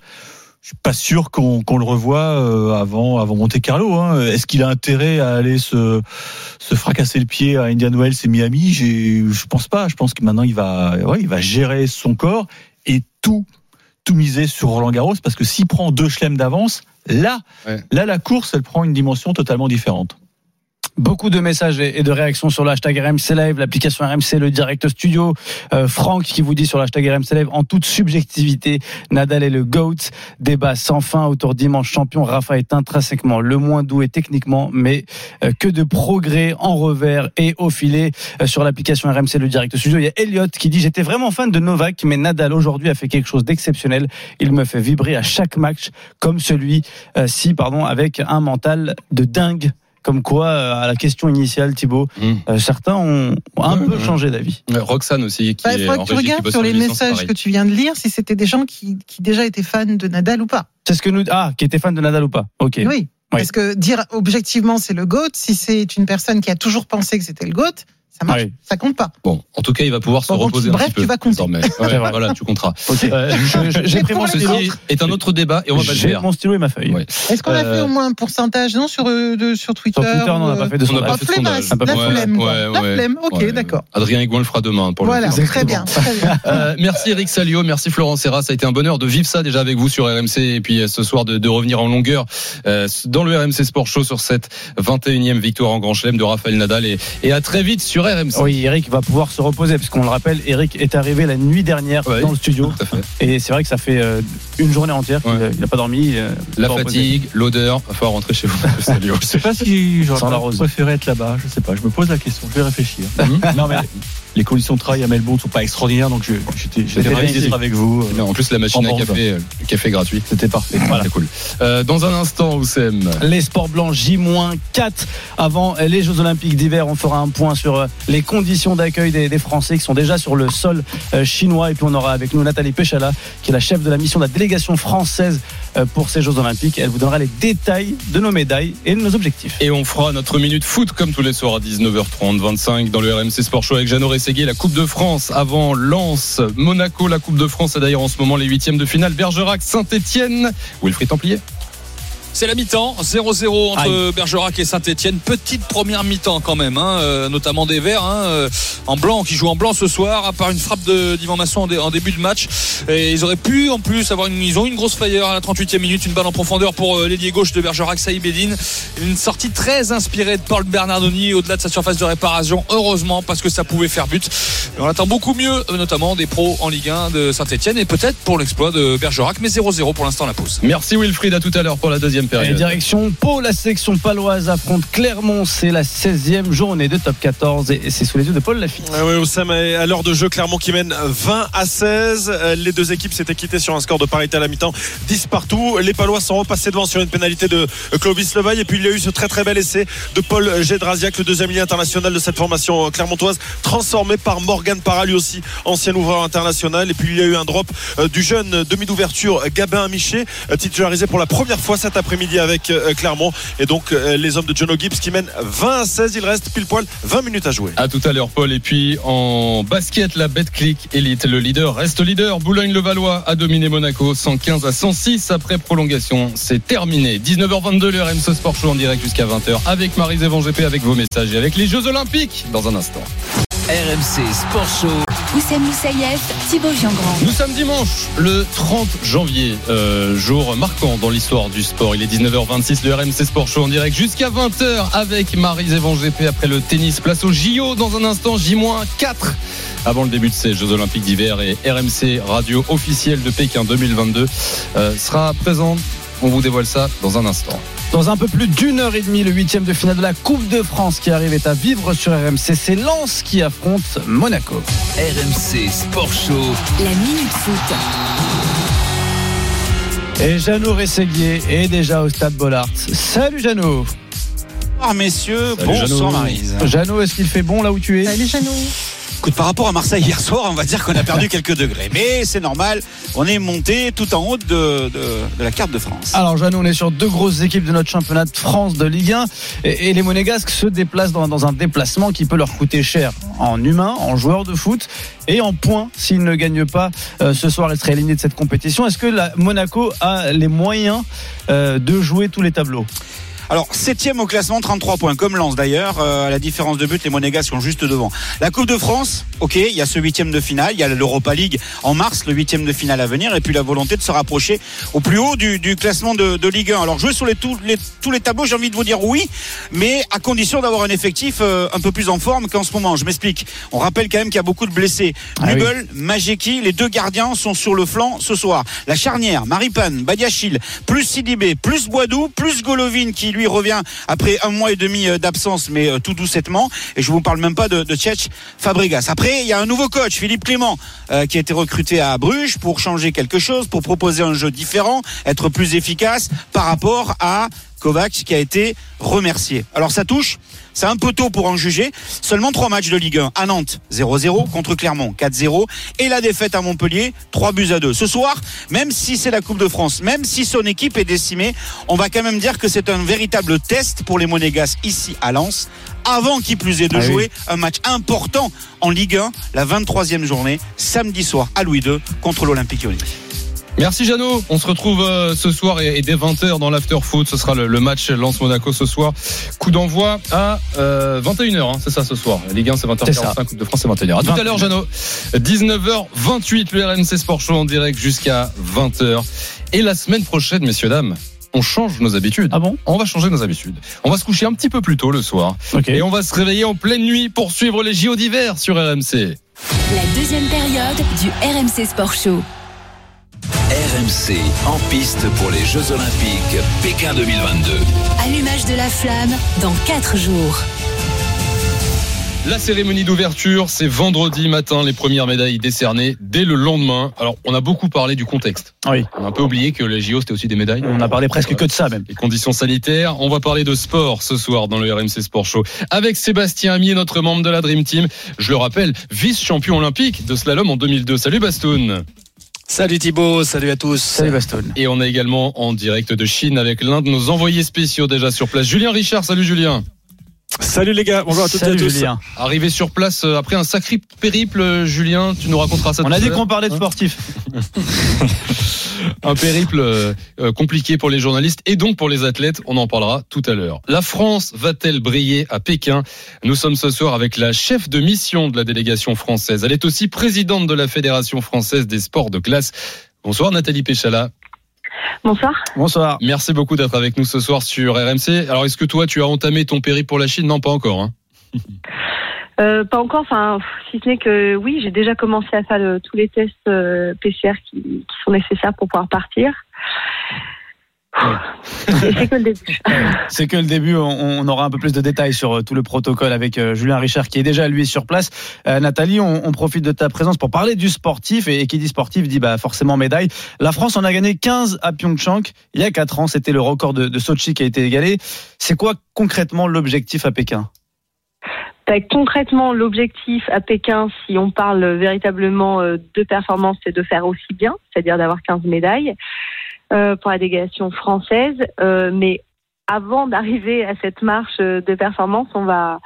Je suis pas sûr qu'on le revoie euh, avant, avant Monte Carlo. Hein. Est-ce qu'il a intérêt à aller se, se fracasser le pied à Indian Wells et Miami? Je pense pas. Je pense que maintenant il va, ouais, il va gérer son corps et tout, tout miser sur Roland Garros parce que s'il prend deux chelems d'avance, là, Ouais. là la course, elle prend une dimension totalement différente. Beaucoup de messages et de réactions sur le hashtag RMC Live, l'application RMC, le direct studio. Euh, Franck qui vous dit sur le hashtag RMC Live, en toute subjectivité, Nadal est le GOAT. Débat sans fin autour dimanche champion. Rafa est intrinsèquement le moins doué techniquement, mais euh, que de progrès en revers et au filet Euh, sur l'application RMC, le direct studio. Il y a Elliot qui dit j'étais vraiment fan de Novak, mais Nadal aujourd'hui a fait quelque chose d'exceptionnel. Il me fait vibrer à chaque match comme celui-ci, pardon, avec un mental de dingue. Comme quoi, euh, à la question initiale, Thibaut, Mmh. euh, certains ont un Ouais, peu ouais. changé d'avis. Ouais, Roxane aussi, qui bah, il est faudrait en que tu régie, regardes sur les messages pareil. que tu viens de lire si c'était des gens qui, qui déjà étaient fans de Nadal ou pas. C'est ce que nous. Ah, qui était fan de Nadal ou pas? Ok. Oui. Parce que dire objectivement c'est le GOAT, si c'est une personne qui a toujours pensé que c'était le GOAT, ça marche, Oui. ça compte pas. Bon, en tout cas, il va pouvoir se Bon, reposer bref, un petit peu. tu vas compter. Ouais, voilà, tu compteras. Euh, J'ai pris mon stylo. Est un autre débat et on va pas le J'ai faire. mon stylo et ma feuille. Ouais. Est-ce qu'on a Euh, fait au moins un pourcentage non sur euh, de, sur Twitter Sur Twitter, non, on n'a pas euh, fait de On n'a sondage. pas La fait de flemme, sondage. la pas fait de flemme, La ouais. flemme, ok, Ouais. d'accord. Adrien Higuin le fera demain pour Voilà, le coup. très bien. très bien. Euh, merci Eric Salio, merci Florent Serra. Ça a été un bonheur de vivre ça déjà avec vous sur RMC et puis euh, ce soir de, revenir en longueur euh, dans le RMC Sport Show sur cette 21e victoire en Grand Chelem de Raphaël Nadal et, et à très vite sur RMC. Oui, Eric va pouvoir se reposer parce qu'on le rappelle, Eric est arrivé la nuit dernière Ouais. dans le studio Tout à fait. et c'est vrai que ça fait euh, une journée entière qu'il Ouais. n'a pas dormi. euh, La fatigue, l'odeur, va falloir rentrer chez vous. Je sais pas si j'aurais préféré être là-bas. Je sais pas. Je me pose la question. Je vais réfléchir. Non mais les conditions de travail à Melbourne sont pas extraordinaires, donc j'étais ravi d'être avec vous. euh, En plus, la machine à café, euh, le café gratuit. C'était parfait. Voilà, c'est cool. Euh, dans un instant, Oussem. Les sports blancs J-4 avant les Jeux Olympiques d'hiver. On fera un point sur euh, les conditions d'accueil des, des Français qui sont déjà sur le sol chinois. Et puis on aura avec nous Nathalie Péchala, qui est la chef de la mission de la délégation française pour ces Jeux Olympiques. Elle vous donnera les détails de nos médailles et de nos objectifs. Et on fera notre minute foot comme tous les soirs à 19h30, 25 dans le RMC Sport Show avec Jeannot La Coupe de France avant Lens, Monaco, la Coupe de France et d'ailleurs en ce moment les huitièmes de finale, Bergerac, Saint-Etienne, Wilfried Templier. C'est la mi-temps, 0-0 entre Bergerac et Saint-Etienne. Petite première mi-temps quand même, hein, euh, notamment des Verts hein, euh, en blanc qui jouent en blanc ce soir, à part une frappe de d'Ivan Masson en, dé- en début de match. Et ils auraient pu en plus avoir une, ils ont une grosse failleur à la 38e minute, une balle en profondeur pour euh, l'ailier gauche de Bergerac, Saïb Eddine. Une sortie très inspirée de Paul Bernardoni au-delà de sa surface de réparation. Heureusement parce que ça pouvait faire but. Et on attend beaucoup mieux, notamment des pros en Ligue 1 de Saint-Etienne et peut-être pour l'exploit de Bergerac, mais 0-0 pour l'instant la pause. Merci Wilfried, à tout à l'heure pour la deuxième Et période. direction Pau, la sélection paloise affronte Clermont. C'est la 16e journée de top 14 et c'est sous les yeux de Paul Lafitte. Ah oui, Oussam, à l'heure de jeu, Clermont qui mène 20 à 16. Euh, Les deux équipes s'étaient quittées sur un score de parité à la mi-temps, 10 partout. Les Palois sont repassés devant sur une pénalité de Clovis Levaille. Et puis il y a eu ce très très bel essai de Paul Gédrasiak, le deuxième ligne international de cette formation clermontoise, transformé par Morgan Parra, lui aussi ancien ouvreur international. Et puis il y a eu un drop euh, du jeune demi d'ouverture Gabin Amiché, euh, titularisé pour la première fois cet après-midi avec euh, Clermont. Et donc euh, les hommes de John Gibbs qui mènent 20 à 16. Il reste pile poil 20 minutes à jouer. À tout à l'heure, Paul. Et puis en basket, la Betclic Elite, le leader reste leader. Boulogne-le-Valois a dominé Monaco 115 à 106 après prolongation. C'est terminé. 19h22, le RMC Sport Show en direct jusqu'à 20h avec Marie Zévan GP, avec vos messages et avec les Jeux Olympiques dans un instant. RMC Sport Show. Oussem Moussaïef, Thibaut Giangrand. Nous sommes dimanche, le 30 janvier, euh, jour marquant dans l'histoire du sport. Il est 19h26, le RMC Sport Show en direct jusqu'à 20h avec Marie Zévan GP après le tennis. Place au JO dans un instant, J-4 avant le début de ces Jeux Olympiques d'hiver et RMC Radio officielle de Pékin 2022 euh, sera présente. On vous dévoile ça dans un instant. Dans un peu plus d'une heure et demie, le huitième de finale de la Coupe de France qui arrive est à vivre sur RMC. C'est Lens qui affronte Monaco. RMC Sport Show. La Minute Foot. Et Jeannot Rességuier est déjà au stade Bollard. Salut Jeannot. Bonsoir messieurs, Salut, bonsoir. Marise. Jeannot, est-ce qu'il fait bon là où tu es? Salut Jeannot. Écoute, par rapport à Marseille hier soir, on va dire qu'on a perdu quelques degrés. Mais c'est normal, on est monté tout en haut de, de- de la carte de France. Alors Jeannot, on est sur deux grosses équipes de notre championnat de France de Ligue 1 et, et les Monégasques se déplacent dans, dans un déplacement qui peut leur coûter cher en humain, en joueurs de foot et en points s'ils ne gagnent pas euh, ce soir, ils seraient éliminés de cette compétition. Est-ce que la Monaco a les moyens euh, de jouer tous les tableaux? Alors, septième au classement, 33 points, comme Lens d'ailleurs. Euh, à la différence de but, les Monégasques sont juste devant. La Coupe de France, ok, il y a ce huitième de finale, il y a l'Europa League en mars, le huitième de finale à venir, et puis la volonté de se rapprocher au plus haut du, du classement de, de Ligue 1. Alors, jouer sur les, tous, les, tous les tableaux, j'ai envie de vous dire oui, mais à condition d'avoir un effectif euh, un peu plus en forme qu'en ce moment. Je m'explique. On rappelle quand même qu'il y a beaucoup de blessés. Ah Nubel, Majeki, les deux gardiens sont sur le flanc ce soir. La charnière, Maripan, Badiachil, plus Sidibé, plus Boidou, plus Golovin qui lui revient après un mois et demi euh, d'absence, mais euh, tout doucettement. Et je vous parle même pas de, de Fabregas. Après, il y a un nouveau coach, Philippe Clément, euh, qui a été recruté à Bruges pour changer quelque chose, pour proposer un jeu différent, être plus efficace par rapport à Kovac qui a été remercié. Alors ça touche C'est un peu tôt pour en juger. Seulement trois matchs de Ligue 1 à Nantes, 0-0 contre Clermont, 4-0 et la défaite à Montpellier, 3 buts à 2. Ce soir, même si c'est la Coupe de France, même si son équipe est décimée, on va quand même dire que c'est un véritable test pour les Monégasques ici à Lens avant qui plus est de Ah oui. jouer un match important en Ligue 1, la 23e journée, samedi soir à Louis II contre l'Olympique Lyonnais. Merci Jeannot. On se retrouve euh, ce soir et, et dès 20h dans l'after foot. Ce sera le, le match Lance Monaco ce soir. Coup d'envoi à euh, 21h. hein, c'est ça ce soir. Ligue 1 c'est C'est ça. 20h45. Coupe de France c'est 21h. À tout à l'heure Jeannot. 19h28 le RMC Sport Show en direct jusqu'à 20h. Et la semaine prochaine messieurs dames. On change nos habitudes. Ah bon? On va changer nos habitudes. On va se coucher un petit peu plus tôt le soir. Ok. Et on va se réveiller en pleine nuit pour suivre les JO d'hiver sur RMC. La deuxième période du RMC Sport Show. RMC en piste pour les Jeux Olympiques Pékin 2022. Allumage de la flamme dans 4 jours. La cérémonie d'ouverture, c'est vendredi matin, les premières médailles décernées dès le lendemain. Alors, on a beaucoup parlé du contexte. Oui. On a un peu oublié que les JO, c'était aussi des médailles. On a parlé presque que de ça même. Les conditions sanitaires. On va parler de sport ce soir dans le RMC Sport Show avec Sébastien Amier, notre membre de la Dream Team. Je le rappelle, vice-champion olympique de slalom en 2002. Salut Bastoun. Salut Thibaut, salut à tous. Salut Baston. Et on est également en direct de Chine avec l'un de nos envoyés spéciaux déjà sur place. Julien Richard. Salut Julien. Salut les gars, bonjour à toutes et à tous. Julien. Arrivé sur place euh, après un sacré périple, Julien, tu nous raconteras ça On a dit qu'on parlait de sportifs. Un périple euh, euh, compliqué pour les journalistes et donc pour les athlètes. On en parlera tout à l'heure. La France va-t-elle briller à Pékin? Nous sommes ce soir avec la chef de mission de la délégation française. Elle est aussi présidente de la Fédération française des sports de classe. Bonsoir Nathalie Péchala. Bonsoir. Bonsoir. Merci beaucoup d'être avec nous ce soir sur RMC. Alors est-ce que toi tu as entamé ton périple pour la Chine? Non, pas encore. hein. Euh, pas encore, enfin, si ce n'est que oui, j'ai déjà commencé à faire le- tous les tests euh, PCR qui, qui sont nécessaires pour pouvoir partir. C'est que le début. C'est que le début, on, aura un peu plus de détails sur euh, tout le protocole avec euh, Julien Richard qui est déjà lui sur place. Euh, Nathalie, on, on profite de ta présence pour parler du sportif et, et qui dit sportif dit bah forcément médaille. La France en a gagné 15 à Pyeongchang il y a 4 ans, c'était le record de, de Sochi qui a été égalé. C'est quoi concrètement l'objectif à Pékin? Ben, concrètement, l'objectif à Pékin, si on parle véritablement de performance, c'est de faire aussi bien, c'est-à-dire d'avoir 15 médailles pour la délégation française. Euh, mais avant d'arriver à cette marche euh, de performance, on va.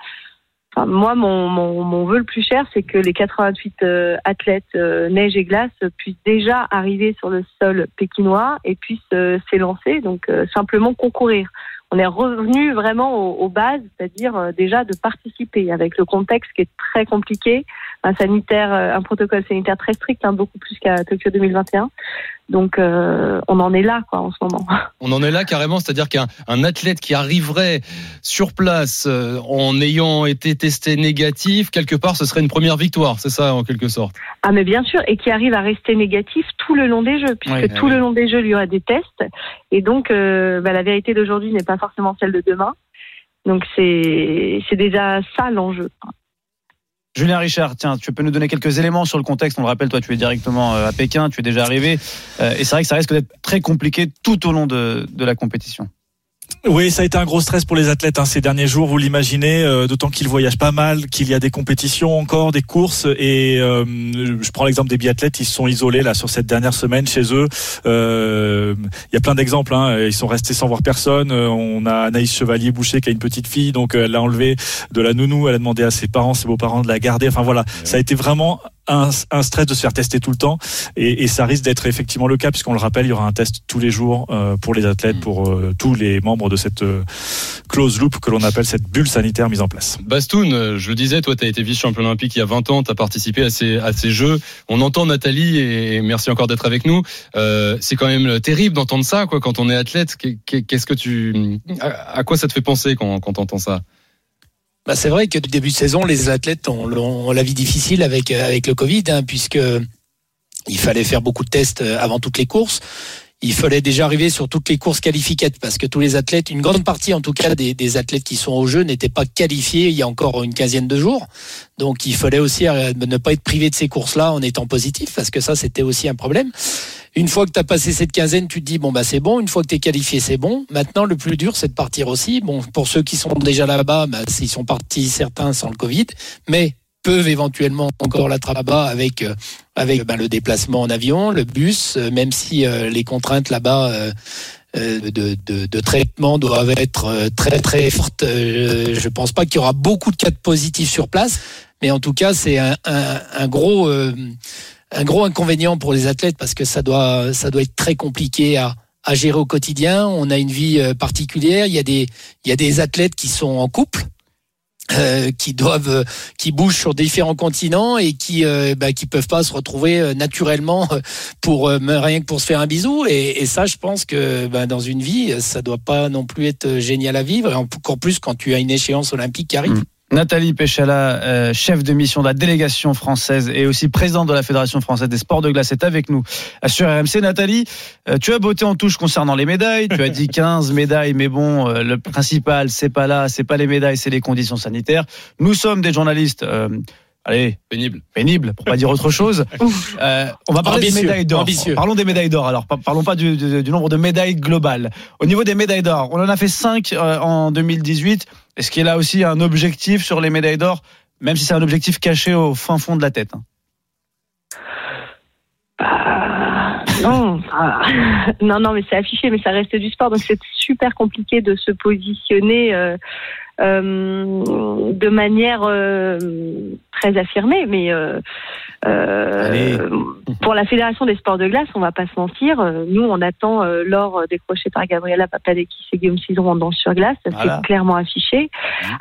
Enfin, moi, mon, mon, mon vœu le plus cher, c'est que les 88 euh, athlètes euh, neige et glace puissent déjà arriver sur le sol pékinois et puissent euh, s'élancer, donc euh, simplement concourir on est revenu vraiment aux, aux bases, c'est-à-dire euh, déjà de participer avec le contexte qui est très compliqué, un sanitaire, euh, un protocole sanitaire très strict, hein, beaucoup plus qu'à Tokyo 2021. Donc euh, on en est là quoi en ce moment. On en est là carrément, c'est-à-dire qu'un un athlète qui arriverait sur place euh, en ayant été testé négatif, quelque part, ce serait une première victoire, c'est ça en quelque sorte? Ah mais bien sûr, et qui arrive à rester négatif tout le long des jeux, puisque Ouais, tout ouais. le long des jeux, il y aura des tests, et donc euh, bah, la vérité d'aujourd'hui n'est pas forcément celle de demain. Donc c'est c'est déjà ça l'enjeu. Julien Richard, tiens, tu peux nous donner quelques éléments sur le contexte. On le rappelle, toi, tu es directement euh, à Pékin, tu es déjà arrivé. Euh, Et c'est vrai que ça risque d'être très compliqué tout au long de, de la compétition. Oui, ça a été un gros stress pour les athlètes hein, ces derniers jours, vous l'imaginez, euh, d'autant qu'ils voyagent pas mal, qu'il y a des compétitions encore, des courses, et euh, je prends l'exemple des biathlètes, ils se sont isolés là sur cette dernière semaine chez eux. Euh, Il y a plein d'exemples, hein, ils sont restés sans voir personne. Euh, On a Anaïs Chevalier Boucher qui a une petite fille, donc euh, elle l'a enlevé de la nounou, elle a demandé à ses parents, ses beaux-parents de la garder. Enfin voilà, ça a été vraiment un, un stress de se faire tester tout le temps, et, et ça risque d'être effectivement le cas puisqu'on le rappelle, il y aura un test tous les jours euh, pour les athlètes, pour euh, tous les membres de cette euh, close loop que l'on appelle cette bulle sanitaire mise en place. Bastoun, je le disais, toi, tu as été vice-champion olympique il y a 20 ans, tu as participé à ces, à ces Jeux. On entend Nathalie, et merci encore d'être avec nous. C'est quand même terrible d'entendre ça, quoi, quand on est athlète. Qu'est- qu'est- Qu'est-ce que tu, à, quoi ça te fait penser quand, quand tu entends ça? Bah, c'est vrai que du début de saison, les athlètes ont, la vie difficile avec, euh, avec le Covid, hein, puisque il fallait faire beaucoup de tests euh, avant toutes les courses. Il fallait déjà arriver sur toutes les courses qualificatives parce que tous les athlètes, une grande partie en tout cas des, des athlètes qui sont au jeu n'étaient pas qualifiés il y a encore une quinzaine de jours. Donc il fallait aussi euh, ne pas être privé de ces courses-là en étant positif parce que ça c'était aussi un problème. Une fois que tu as passé cette quinzaine, tu te dis bon bah c'est bon. Une fois que tu es qualifié, c'est bon. Maintenant, le plus dur, c'est de partir aussi. Bon, pour ceux qui sont déjà là-bas, bah, ils sont partis certains sans le Covid, mais peuvent éventuellement encore l'attraper là-bas avec euh, avec bah, le déplacement en avion, le bus, euh, même si euh, les contraintes là-bas de, de, de traitement doivent être très très fortes. Je pense pas qu'il y aura beaucoup de cas de positifs sur place, mais en tout cas c'est un, un, un gros un gros inconvénient pour les athlètes parce que ça doit ça doit être très compliqué à à gérer au quotidien. On a une vie euh, particulière. Il y a des il y a des athlètes qui sont en couple. euh, qui doivent, euh, qui bougent sur différents continents et qui, euh, bah, qui peuvent pas se retrouver euh, naturellement pour rien que pour se faire un bisou. Et, ça, je pense que bah, dans une vie, ça doit pas non plus être génial à vivre. Encore plus quand tu as une échéance olympique qui arrive. Nathalie Péchala, euh, chef de mission de la délégation française et aussi présidente de la Fédération française des sports de glace, est avec nous euh, sur RMC. Nathalie, euh, tu as botté en touche concernant les médailles. Tu as dit 15 médailles, mais bon, euh, le principal, c'est pas là, c'est pas les médailles, c'est les conditions sanitaires. Nous sommes des journalistes. Euh, Allez, pénible, pénible, pour pas dire autre chose. Euh, on va parler Ambitieux, des médailles d'or. Parlons des médailles d'or. Alors, par- parlons pas du, du- du nombre de médailles globales. Au niveau des médailles d'or, on en a fait 5 en 2018. Est-ce qu'il y a là aussi un objectif sur les médailles d'or, même si c'est un objectif caché au fin fond de la tête hein Non, ah, non, non, mais c'est affiché, mais ça reste du sport, donc c'est super compliqué de se positionner euh, euh, de manière euh, très affirmée. Mais euh, euh, pour la fédération des sports de glace, on va pas se mentir. euh, Nous, on attend euh, l'or décroché par Gabriela Papadakis et Guillaume Cizeron en danse sur glace. Voilà. C'est clairement affiché.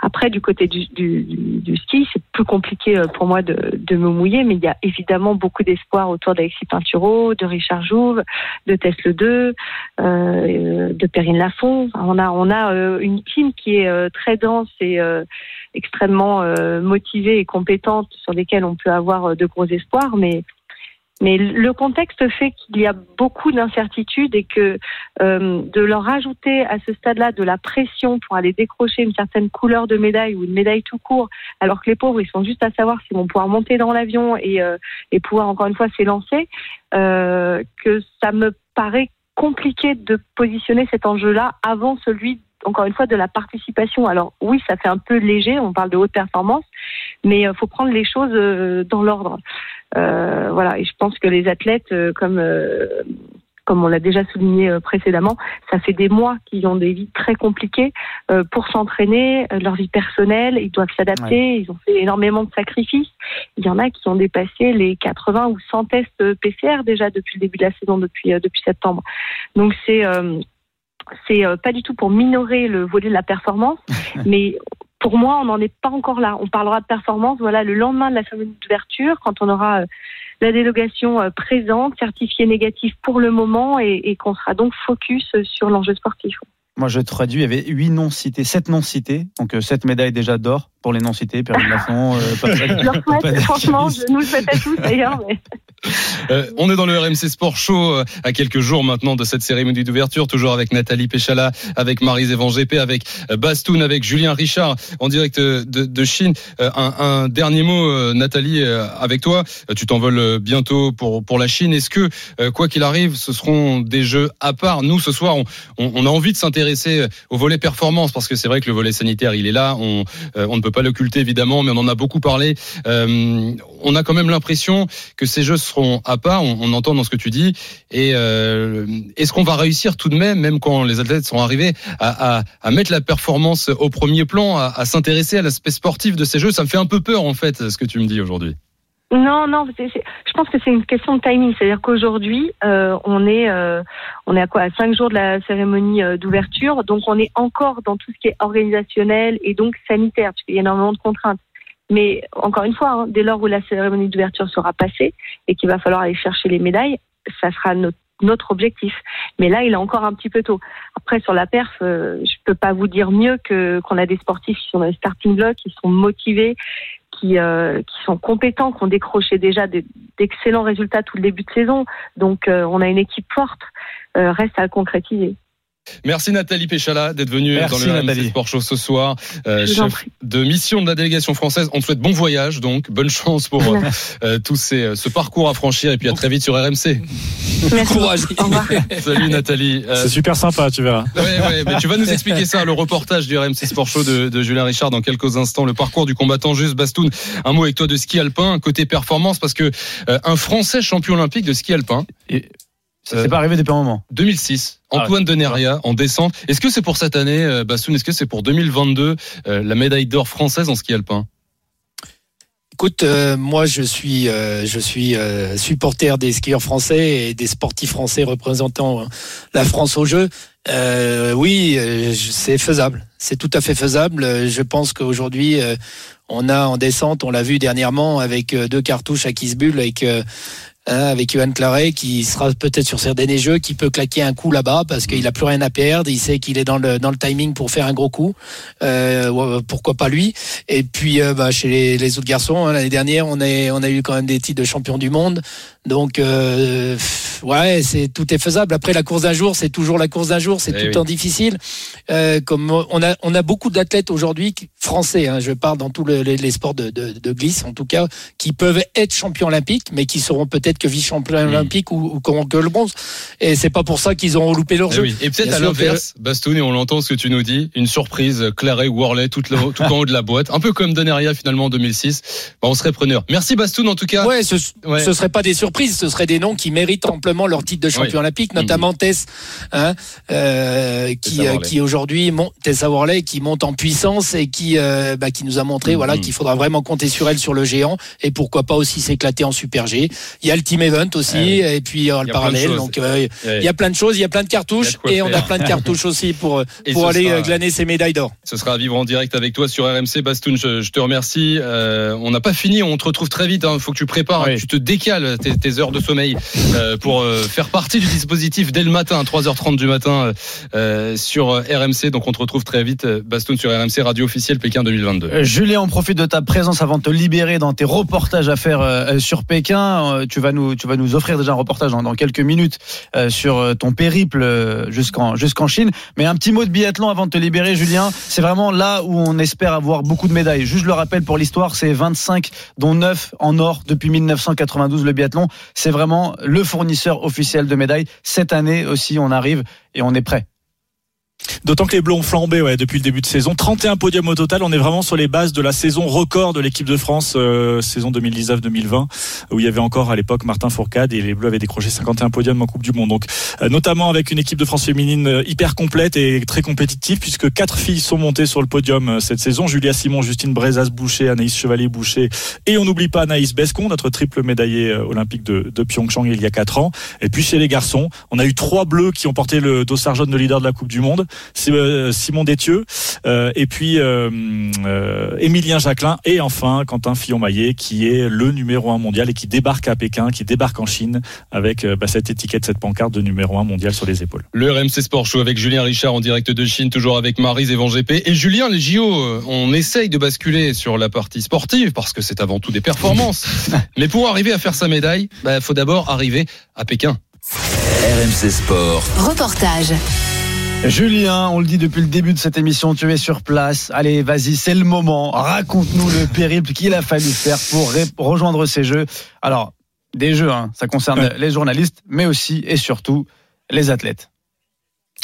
Après, du côté du, du, du- du ski, c'est plus compliqué euh, pour moi de, de me mouiller, mais il y a évidemment beaucoup d'espoir autour d'Alexis Pinturo, de Richard Jouve, de Tesle 2, euh, de Perrine Lafont. On a, on a euh, une team qui est euh, très dense et euh, extrêmement euh, motivée et compétente, sur lesquelles on peut avoir euh, de gros espoirs, mais mais le contexte fait qu'il y a beaucoup d'incertitudes et que de leur ajouter à ce stade-là de la pression pour aller décrocher une certaine couleur de médaille ou une médaille tout court, alors que les pauvres, ils sont juste à savoir s'ils vont pouvoir monter dans l'avion et, et pouvoir encore une fois s'élancer, que ça me paraît compliqué de positionner cet enjeu-là avant celui encore une fois de la participation. Alors oui, ça fait un peu léger, on parle de haute performance, mais il faut prendre les choses euh, dans l'ordre. Euh, voilà, et je pense que les athlètes, euh, comme euh, comme on l'a déjà souligné euh, précédemment, ça fait des mois qu'ils ont des vies très compliquées euh, pour s'entraîner, euh, leur vie personnelle, ils doivent s'adapter, ils ont fait énormément de sacrifices. Il y en a qui ont dépassé les 80 ou 100 tests euh, PCR déjà depuis le début de la saison, depuis euh, depuis septembre. Donc c'est euh, c'est euh, pas du tout pour minorer le volet de la performance, mais pour moi, on n'en est pas encore là. On parlera de performance, voilà, le lendemain de la cérémonie d'ouverture, quand on aura euh, la délégation euh, présente, certifiée négative pour le moment, et, et qu'on sera donc focus sur l'enjeu sportif. Moi, je traduis, il y avait 8 noms cités, 7 noms cités, donc 7 médailles déjà d'or pour les noms cités, Perrine Lafont, euh, franchement, je nous le souhaite à tous d'ailleurs. Mais... Euh, on est dans le RMC Sport Show euh, à quelques jours maintenant de cette cérémonie d'ouverture, toujours avec Nathalie Péchala, avec Marise Evan GP, avec euh, Bastoun, avec Julien Richard en direct euh, de, de Chine. Euh, un, un dernier mot, euh, Nathalie, euh, avec toi. Euh, Tu t'envoles euh, bientôt pour pour la Chine. Est-ce que euh, quoi qu'il arrive, ce seront des jeux à part? Nous, ce soir, on, on, on a envie de s'intéresser au volet performance parce que c'est vrai que le volet sanitaire, il est là. On, euh, on ne peut pas l'occulter évidemment, mais on en a beaucoup parlé. Euh, on a quand même l'impression que ces jeux seront à part. On, entend dans ce que tu dis. Et euh, est-ce qu'on va réussir tout de même, même quand les athlètes sont arrivés, à, à, à mettre la performance au premier plan, à, à s'intéresser à l'aspect sportif de ces jeux? Ça me fait un peu peur en fait, ce que tu me dis aujourd'hui. Non, non, je pense que c'est une question de timing. C'est-à-dire qu'aujourd'hui, euh, on est, euh, on est à quoi, à cinq jours de la cérémonie euh, d'ouverture, donc on est encore dans tout ce qui est organisationnel et donc sanitaire, parce qu'il y a énormément de contraintes. Mais encore une fois, hein, dès lors où la cérémonie d'ouverture sera passée et qu'il va falloir aller chercher les médailles, ça sera notre notre objectif. Mais là, il est encore un petit peu tôt. Après, sur la perf, euh, je peux pas vous dire mieux que qu'on a des sportifs qui sont dans les starting blocks, qui sont motivés, qui, euh, qui sont compétents, qui ont décroché déjà d'excellents résultats tout le début de saison. Donc, euh, on a une équipe forte. Euh, reste à concrétiser. Merci Nathalie Péchala d'être venue Merci, dans le RMC Nathalie. Sport Show ce soir. Euh, chef de mission de la délégation française. On te souhaite bon voyage, donc bonne chance pour euh, euh, tous ces, euh, ce parcours à franchir et puis à très vite sur RMC. Merci. Courage. Au revoir. Salut Nathalie. Euh, C'est super sympa, tu verras. Ouais, ouais, mais tu vas nous expliquer ça, le reportage du RMC Sport Show de, de Julien Richard dans quelques instants, le parcours du combattant juste Bastoun. Un mot avec toi de ski alpin, côté performance, parce que euh, un Français champion olympique de ski alpin, Et ça Euh, s'est pas arrivé depuis un moment. 2006, Ah ouais. Antoine Deneria en descente. Est-ce que c'est pour cette année, euh, Bastoun Est-ce que c'est pour 2022 euh, la médaille d'or française en ski alpin? Écoute, euh, moi je suis, euh, je suis euh, supporter des skieurs français et des sportifs français représentant euh, la France aux Jeux. Euh, oui, euh, c'est faisable. C'est tout à fait faisable. Je pense qu'aujourd'hui, euh, on a en descente, on l'a vu dernièrement avec euh, deux cartouches à Kisbull, avec euh, hein, avec Johan Claret qui sera peut-être sur ces derniers jeux, qui peut claquer un coup là-bas parce qu'il a plus rien à perdre. Il sait qu'il est dans le dans le timing pour faire un gros coup. Euh, pourquoi pas lui Et puis euh, bah, chez les, les autres garçons, hein, l'année dernière, on a on a eu quand même des titres de champion du monde. Donc euh, ouais, c'est tout est faisable. Après la course d'un jour, c'est toujours la course d'un jour, c'est Eh tout le oui. temps difficile. Euh, comme on a on a beaucoup d'athlètes aujourd'hui français, hein, je parle dans tous le- les, les sports de, de, de glisse en tout cas, qui peuvent être champions olympiques, mais qui seront peut-être que vice-champions Mm. olympiques ou, ou que le bronze. Et c'est pas pour ça qu'ils auront loupé leur Eh jeu. oui. Et peut-être à l'inverse, Bastoun, et on l'entend ce que tu nous dis, une surprise, Claret Worley, tout, le- tout en haut de la boîte, un peu comme Deneria finalement en 2006. Bah, on serait preneur. Merci Bastoun en tout cas. Ouais, ce, Ouais. ce serait pas des surprises, ce seraient des noms qui méritent amplement leur titre de champion Oui. olympique, notamment Tess, hein, euh, qui, Tessa euh, Worley. qui aujourd'hui monte, Tessa Worley, qui monte en puissance et qui, euh, bah, qui nous a montré, voilà, Mhm. qu'il faudra vraiment compter sur elle sur le géant et pourquoi pas aussi s'éclater en super G. Il y a le team event aussi Ouais. et puis euh, Il y le parallèle. Donc euh, Ouais. il y a plein de choses, il y a plein de cartouches et on a plein de cartouches aussi pour Et pour aller sera- euh, glaner ces médailles d'or. Ce sera à vivre en direct avec toi sur RMC. Bastoun, je, je te remercie. Euh, on n'a pas fini, on te retrouve très vite. Il faut que tu prépares, Oui. tu te décales tes, tes heures de sommeil euh, pour euh, faire partie du dispositif dès le matin, 3h30 du matin euh, euh, sur euh, RMC. Donc on te retrouve très vite, euh, Bastoun, sur RMC, radio officielle Pékin 2022. Euh, Julien, on profite de ta présence avant de te libérer dans tes reportages à faire euh, sur Pékin. Euh, tu vas tu vas nous offrir déjà un reportage dans, dans quelques minutes euh, sur euh, ton périple euh, jusqu'en jusqu'en Chine. Mais un petit mot de biathlon avant de te libérer, Julien. C'est vraiment là où on espère avoir beaucoup de médailles. Juste le rappel pour l'histoire, c'est 25 dont 9 en or depuis 1992 le biathlon. C'est vraiment le fournisseur officiel de médailles. Cette année aussi, on arrive et on est prêt. D'autant que les Bleus ont flambé ouais, depuis le début de saison. 31 podiums au total. On est vraiment sur les bases de la saison record de l'équipe de France, euh, saison 2019-2020, où il y avait encore à l'époque Martin Fourcade et les Bleus avaient décroché 51 podiums en Coupe du Monde. Donc, euh, notamment avec une équipe de France féminine euh, hyper complète et très compétitive, puisque quatre filles sont montées sur le podium cette saison. Julia Simon, Justine Brezas-Boucher, Anaïs Chevalier-Boucher et on n'oublie pas Anaïs Bescon, notre triple médaillée olympique de, de Pyeongchang il y a quatre ans. Et puis chez les garçons, on a eu trois Bleus qui ont porté le dossard jaune de leader de la Coupe du Monde. Euh, Simon Détieux, euh, et puis euh, euh, Émilien Jacquelin, et enfin Quentin Fillon-Maillet, qui est le numéro un mondial et qui débarque à Pékin, qui débarque en Chine avec euh, bah, cette étiquette, cette pancarte de numéro un mondial sur les épaules. Le RMC Sport Show avec Julien Richard en direct de Chine, toujours avec Marise et Van GP. Et Julien, les JO, on essaye de basculer sur la partie sportive parce que c'est avant tout des performances. Mais pour arriver à faire sa médaille, il bah, faut d'abord arriver à Pékin. RMC Sport. Reportage. Julien, on le dit depuis le début de cette émission, tu es sur place. Allez, vas-y, c'est le moment. Raconte-nous le périple qu'il a fallu faire pour rejoindre ces jeux. Alors, des jeux, hein, ça concerne les journalistes, mais aussi et surtout les athlètes.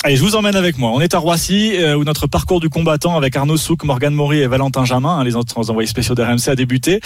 Allez, je vous emmène avec moi. On est à Roissy, euh, où notre parcours du combattant avec Arnaud Souk, Morgane Maury et Valentin Jamin, hein, les autres envoyés spéciaux d'RMC, a débuté.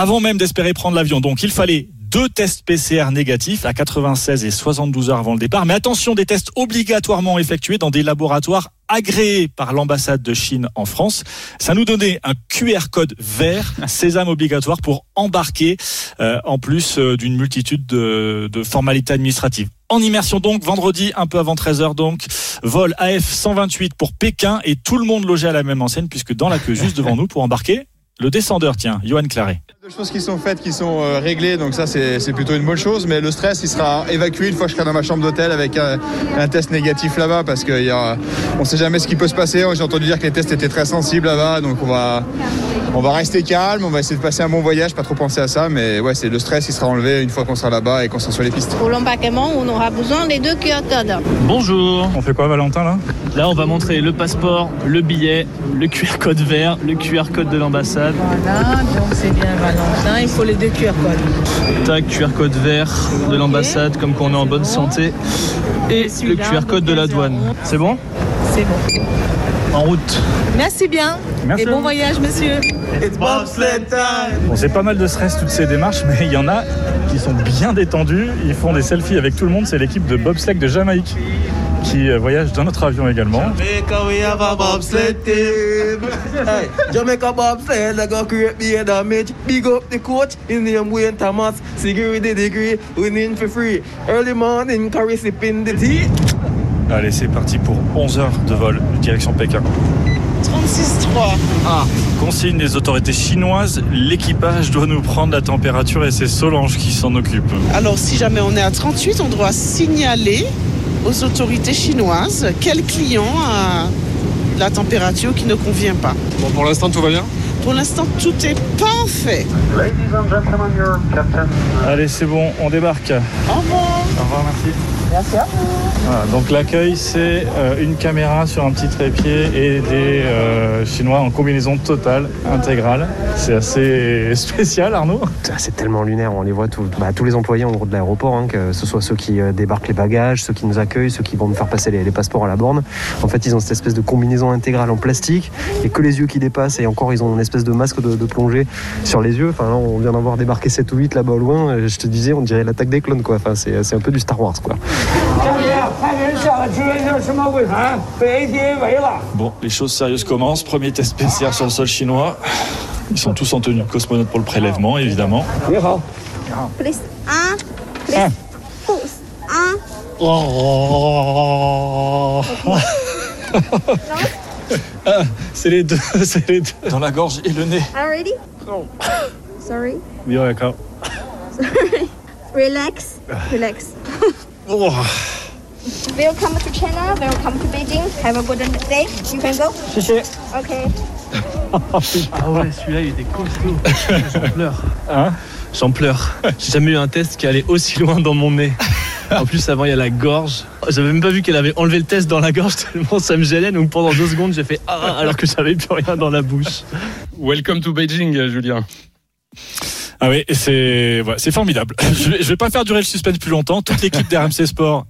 Avant même d'espérer prendre l'avion. Donc, il fallait deux tests PCR négatifs à 96 et 72 heures avant le départ. Mais attention, des tests obligatoirement effectués dans des laboratoires agréés par l'ambassade de Chine en France. Ça nous donnait un QR code vert, sésame obligatoire pour embarquer, euh, en plus euh, d'une multitude de, de formalités administratives. En immersion donc, vendredi, un peu avant 13h donc, vol AF 128 pour Pékin et tout le monde logé à la même enseigne puisque dans la queue juste devant nous pour embarquer, le descendeur, tiens, Johan Claret. Deux choses qui sont faites, qui sont euh, réglées, donc ça c'est c'est plutôt une bonne chose. Mais le stress, il sera évacué une fois que je serai dans ma chambre d'hôtel avec un, un test négatif là-bas, parce qu'on ne sait jamais ce qui peut se passer. J'ai entendu dire que les tests étaient très sensibles là-bas, donc on va on va rester calme, on va essayer de passer un bon voyage, pas trop penser à ça, mais ouais, c'est le stress qui sera enlevé une fois qu'on sera là-bas et qu'on sera sur les pistes. Pour l'embarquement, on aura besoin des deux QR codes. Bonjour. On fait quoi, Valentin, là? Là, on va montrer le passeport, le billet, le QR code vert, le QR code de l'ambassade. Voilà, donc c'est bien Valentin, il faut les deux QR codes. Tac, QR code vert de l'ambassade, comme qu'on est en bonne santé. Et le QR code de la douane. C'est bon C'est bon. En route. Merci bien. Merci. Et bon voyage, monsieur. Bon, c'est pas mal de stress toutes ces démarches, mais il y en a qui sont bien détendus. Ils font des selfies avec tout le monde. C'est l'équipe de bobsleigh de Jamaïque qui euh, voyage dans notre avion également. Jamaica, we have a bobsled team. hey, Jamaica bobsled, they go create the damage. Big up the coach, his name Wayne Thomas. Security degree, winning for free. Early morning, curry sipping the tea. Allez, c'est parti pour 11 heures de vol, direction Pékin. 36-3. Ah. Consigne des autorités chinoises, l'équipage doit nous prendre la température et c'est Solange qui s'en occupe. Alors, si jamais on est à 38, on doit signaler aux autorités chinoises quel client a la température qui ne convient pas? Bon, pour l'instant, tout va bien? Pour l'instant, tout est parfait. Allez, c'est bon, on débarque. Au revoir. Au revoir, merci. Merci à vous. Voilà, donc l'accueil, c'est euh, une caméra sur un petit trépied et des euh, Chinois en combinaison totale, intégrale. C'est assez spécial, Arnaud. Ah, C'est tellement lunaire, on les voit tous, bah, tous les employés en gros de l'aéroport, hein, que ce soit ceux qui euh, débarquent les bagages, ceux qui nous accueillent, ceux qui vont nous faire passer les, les passeports à la borne. En fait, ils ont cette espèce de combinaison intégrale en plastique et que les yeux qui dépassent et encore ils ont une espèce de masque de, de plongée sur les yeux. Enfin, là, on vient d'en voir débarquer 7 ou 8 là-bas au loin. Je te disais, on dirait l'attaque des clones, quoi. Enfin, c'est c'est un peu du Star Wars, quoi. Bon, les choses sérieuses commencent. Premier test PCR sur le sol chinois. Ils sont tous en tenue de cosmonaute pour le prélèvement, évidemment. Ah. Ah. Ah, c'est les deux, c'est les deux. Dans la gorge et le nez. Already? Sorry. Relax. Relax. Oh. Welcome to China. Welcome to Beijing. Have a good day. You can go? Okay. Ah ouais, celui-là, il était costaud. J'en pleure. Hein J'en pleure. J'ai jamais eu un test qui allait aussi loin dans mon nez. En plus, avant, il y a la gorge. J'avais même pas vu qu'elle avait enlevé le test dans la gorge tellement ça me gênait. Donc pendant deux secondes, j'ai fait Ah, alors que j'avais plus rien dans la bouche. Welcome to Beijing, Julien. Ah oui, c'est ouais, c'est formidable. Je vais, je vais pas faire durer le suspense plus longtemps. Toute l'équipe d'RMC Sport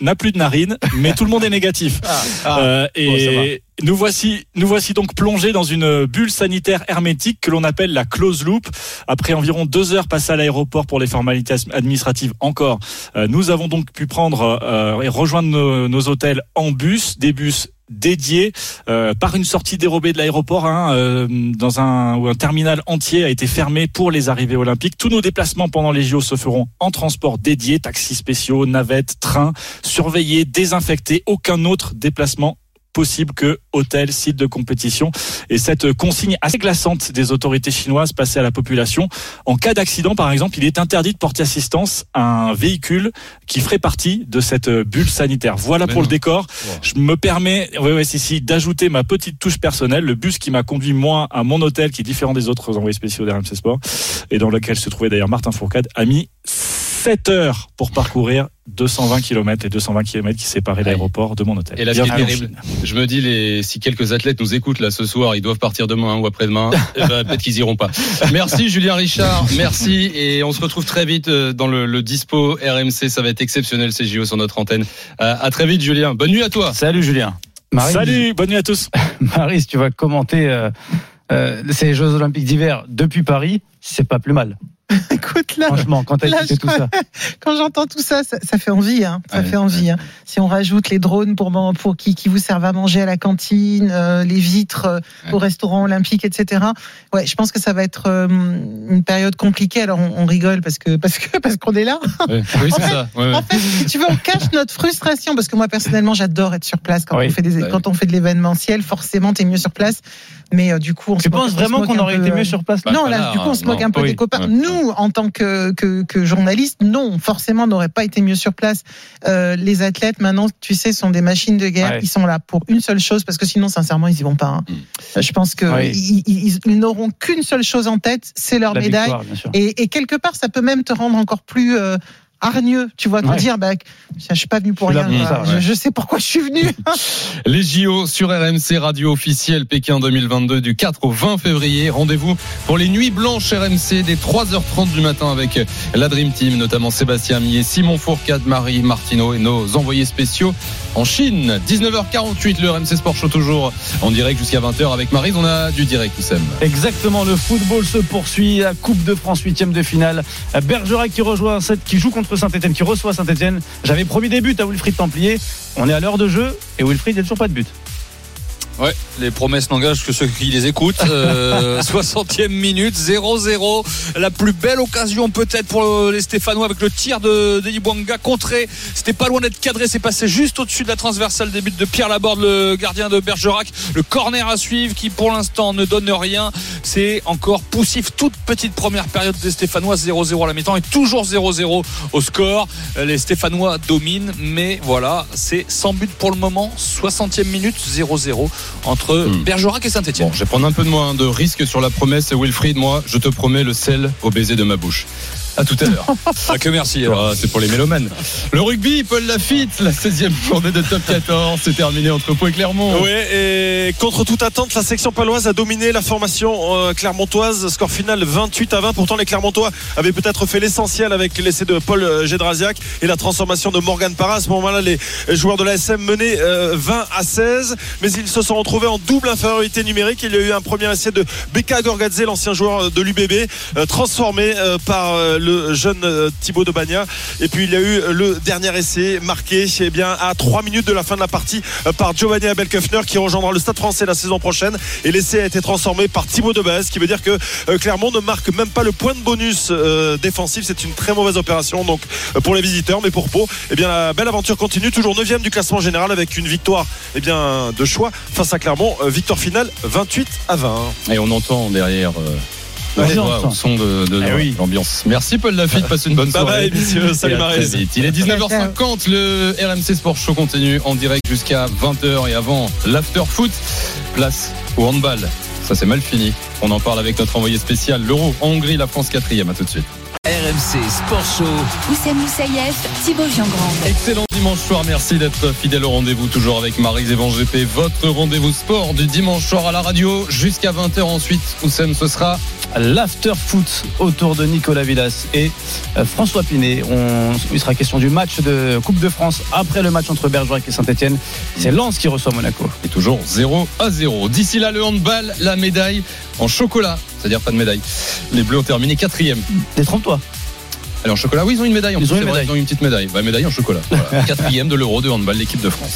n'a plus de narines, mais tout le monde est négatif. ah. Euh, Bon, ça va. et nous voici, nous voici donc plongés dans une bulle sanitaire hermétique que l'on appelle la close loop. Après environ deux heures passées à l'aéroport pour les formalités administratives encore, euh, nous avons donc pu prendre euh, et rejoindre nos, nos hôtels en bus, des bus dédiés euh, par une sortie dérobée de l'aéroport hein, euh, dans un où un terminal entier a été fermé pour les arrivées olympiques. Tous nos déplacements pendant les JO se feront en transport dédié, taxis spéciaux, navettes, trains, surveillés, désinfectés. Aucun autre déplacement possible que hôtel, site de compétition. Et cette consigne assez glaçante des autorités chinoises passée à la population, en cas d'accident par exemple, il est interdit de porter assistance à un véhicule qui ferait partie de cette bulle sanitaire. Voilà Mais pour non. le décor. Je me permets, ouais, ouais, si, si, d'ajouter ma petite touche personnelle, le bus qui m'a conduit moi à mon hôtel, qui est différent des autres envoyés spéciaux d'RMC Sport, et dans lequel se trouvait d'ailleurs Martin Fourcade, a mis 7 heures pour parcourir 220 km et 220 km qui séparaient l'aéroport de mon hôtel. Et là, ce qui est Bienvenue en terrible, je me dis, les, si quelques athlètes nous écoutent là ce soir, ils doivent partir demain ou après-demain, eh ben, peut-être qu'ils iront pas. Merci Julien Richard, merci et on se retrouve très vite euh, dans le, le dispo RMC, ça va être exceptionnel ces JO sur notre antenne. Euh, à très vite Julien, bonne nuit à toi. Salut Julien. Marie, Salut, bonne nuit à tous. Maris, tu vas commenter euh, euh, ces Jeux Olympiques d'hiver depuis Paris, c'est pas plus mal. Écoute, là, Franchement, quand là, je- tout ça. quand j'entends tout ça, ça, ça fait envie. Hein. Ça Ouais, fait envie. Hein. Si on rajoute les drones pour, qui, qui vous servent à manger à la cantine, euh, les vitres euh, au restaurant olympique, etc. Ouais, je pense que ça va être euh, une période compliquée. Alors on, on rigole parce que parce que parce qu'on est là. Oui, En c'est fait- ça. Ouais, ouais. En fait, si tu veux, on cache notre frustration parce que moi personnellement, j'adore être sur place quand Oui. on fait des Ouais. quand on fait de l'événementiel. Forcément, t'es mieux sur place. Mais euh, du coup, on Tu se moque- penses vraiment qu'on aurait peu, été mieux sur place Bah, non, là, là, du coup, on se moque un peu des copains. Nous, nous, en tant que, que, que journalistes, non, forcément, on n'aurait pas été mieux sur place. Euh, les athlètes, maintenant, tu sais, sont des machines de guerre. Ouais. Ils sont là pour une seule chose, parce que sinon, sincèrement, ils y vont pas. hein. Je pense que Oui. ils, ils- ils n'auront qu'une seule chose en tête, c'est leur La médaille. victoire, et quelque part, ça peut même te rendre encore plus euh, hargneux. Tu vois, te Ouais. dire, bah, je suis pas venu pour Je rien. là ouais. je, je sais pourquoi je suis venu. Les JO sur RMC Radio officielle Pékin 2022 du 4 au 20 février. Rendez-vous pour les nuits blanches RMC dès 3h30 du matin avec la Dream Team, notamment Sébastien Millet, Simon Fourcade, Marie Martineau et nos envoyés spéciaux en Chine. 19h48, le RMC Sport Show toujours en direct jusqu'à 20h avec Marie. On a du direct, Oussem. Exactement, le football se poursuit. La Coupe de France, huitième de finale. Bergerac qui rejoint qui joue contre Saint-Etienne, qui reçoit Saint-Etienne. J'avais promis des buts à Wilfried Templier. On est à l'heure de jeu et Wilfried, il n'y a toujours pas de but. Ouais, les promesses n'engagent que ceux qui les écoutent. Euh, 60e minute, 0-0. La plus belle occasion peut-être pour les Stéphanois avec le tir de Denis Bouanga contré. C'était pas loin d'être cadré, c'est passé juste au-dessus de la transversale des buts de Pierre Laborde, le gardien de Bergerac. Le corner à suivre qui pour l'instant ne donne rien. C'est encore poussif. Toute petite première période des Stéphanois, 0-0 à la mi-temps et toujours 0-0 au score. Les Stéphanois dominent, mais voilà, c'est sans but pour le moment. 60e minute, 0-0 entre Bergerac et Saint-Etienne. Bon, je vais prendre un peu de moins de risque sur la promesse. Wilfried, moi, je te promets le sel au baiser de ma bouche. À tout à l'heure. Ah, que merci. Ah, c'est pour les mélomanes. Le rugby, Paul Lafitte, la 16e journée de top 14, c'est terminé entre Pau et Clermont. Oui, et contre toute attente, la section paloise a dominé la formation euh, clermontoise. Score final 28 à 20. Pourtant, les Clermontois avaient peut-être fait l'essentiel avec l'essai de Paul euh, Gédrasiak et la transformation de Morgan Parra. À ce moment-là, les joueurs de l'ASM menaient euh, 20 à 16, mais ils se sont retrouvés en double infériorité numérique. Il y a eu un premier essai de Beka Gorgadze, l'ancien joueur de l'UBB, euh, transformé euh, par euh, le jeune euh, Thibaut de Bagna. Et puis, il y a eu le dernier essai marqué eh bien, à 3 minutes de la fin de la partie euh, par Giovanni Abelköffner qui rejoindra le Stade français la saison prochaine. Et l'essai a été transformé par Thibaut Debaz, ce qui veut dire que euh, Clermont ne marque même pas le point de bonus défensif. C'est une très mauvaise opération donc pour les visiteurs, mais pour Pau, eh bien, la belle aventure continue. Toujours 9 du classement général avec une victoire eh bien, de choix face à Clermont. Victoire finale 28 à 20. Et on entend derrière. Ouais, son de, de Eh oui. l'ambiance. Merci Paul Lafitte, passez une bonne Bye soirée. bye, messieurs. Salut. Il est 19h50, le RMC Sport Show continue en direct jusqu'à 20h et avant l'after foot. Place au handball. Ça c'est mal fini. On en parle avec notre envoyé spécial, l'Euro en Hongrie, la France quatrième. À tout de suite. RMC Sport Show. Oussem Moussaïef, Thibaut Jean-Grand. Excellent dimanche soir, merci d'être fidèle au rendez-vous, toujours avec Marie Zévan GP, votre rendez-vous sport du dimanche soir à la radio jusqu'à 20h ensuite. Oussem, ce sera l'after foot autour de Nicolas Villas et euh, François Pinet. On, il sera question du match de Coupe de France après le match entre Bergerac et Saint-Etienne. C'est Lens qui reçoit Monaco. Et toujours 0 à 0. D'ici là, le handball, la médaille en chocolat, c'est-à-dire pas de médaille. Les Bleus ont terminé quatrième. Détrompe-toi. Alors en chocolat, oui, ils ont une médaille. En Ils plus, ont une c'est vrai, médaille. ils ont une petite médaille. Bah, médaille en chocolat. Voilà. Quatrième de l'Euro de handball, l'équipe de France.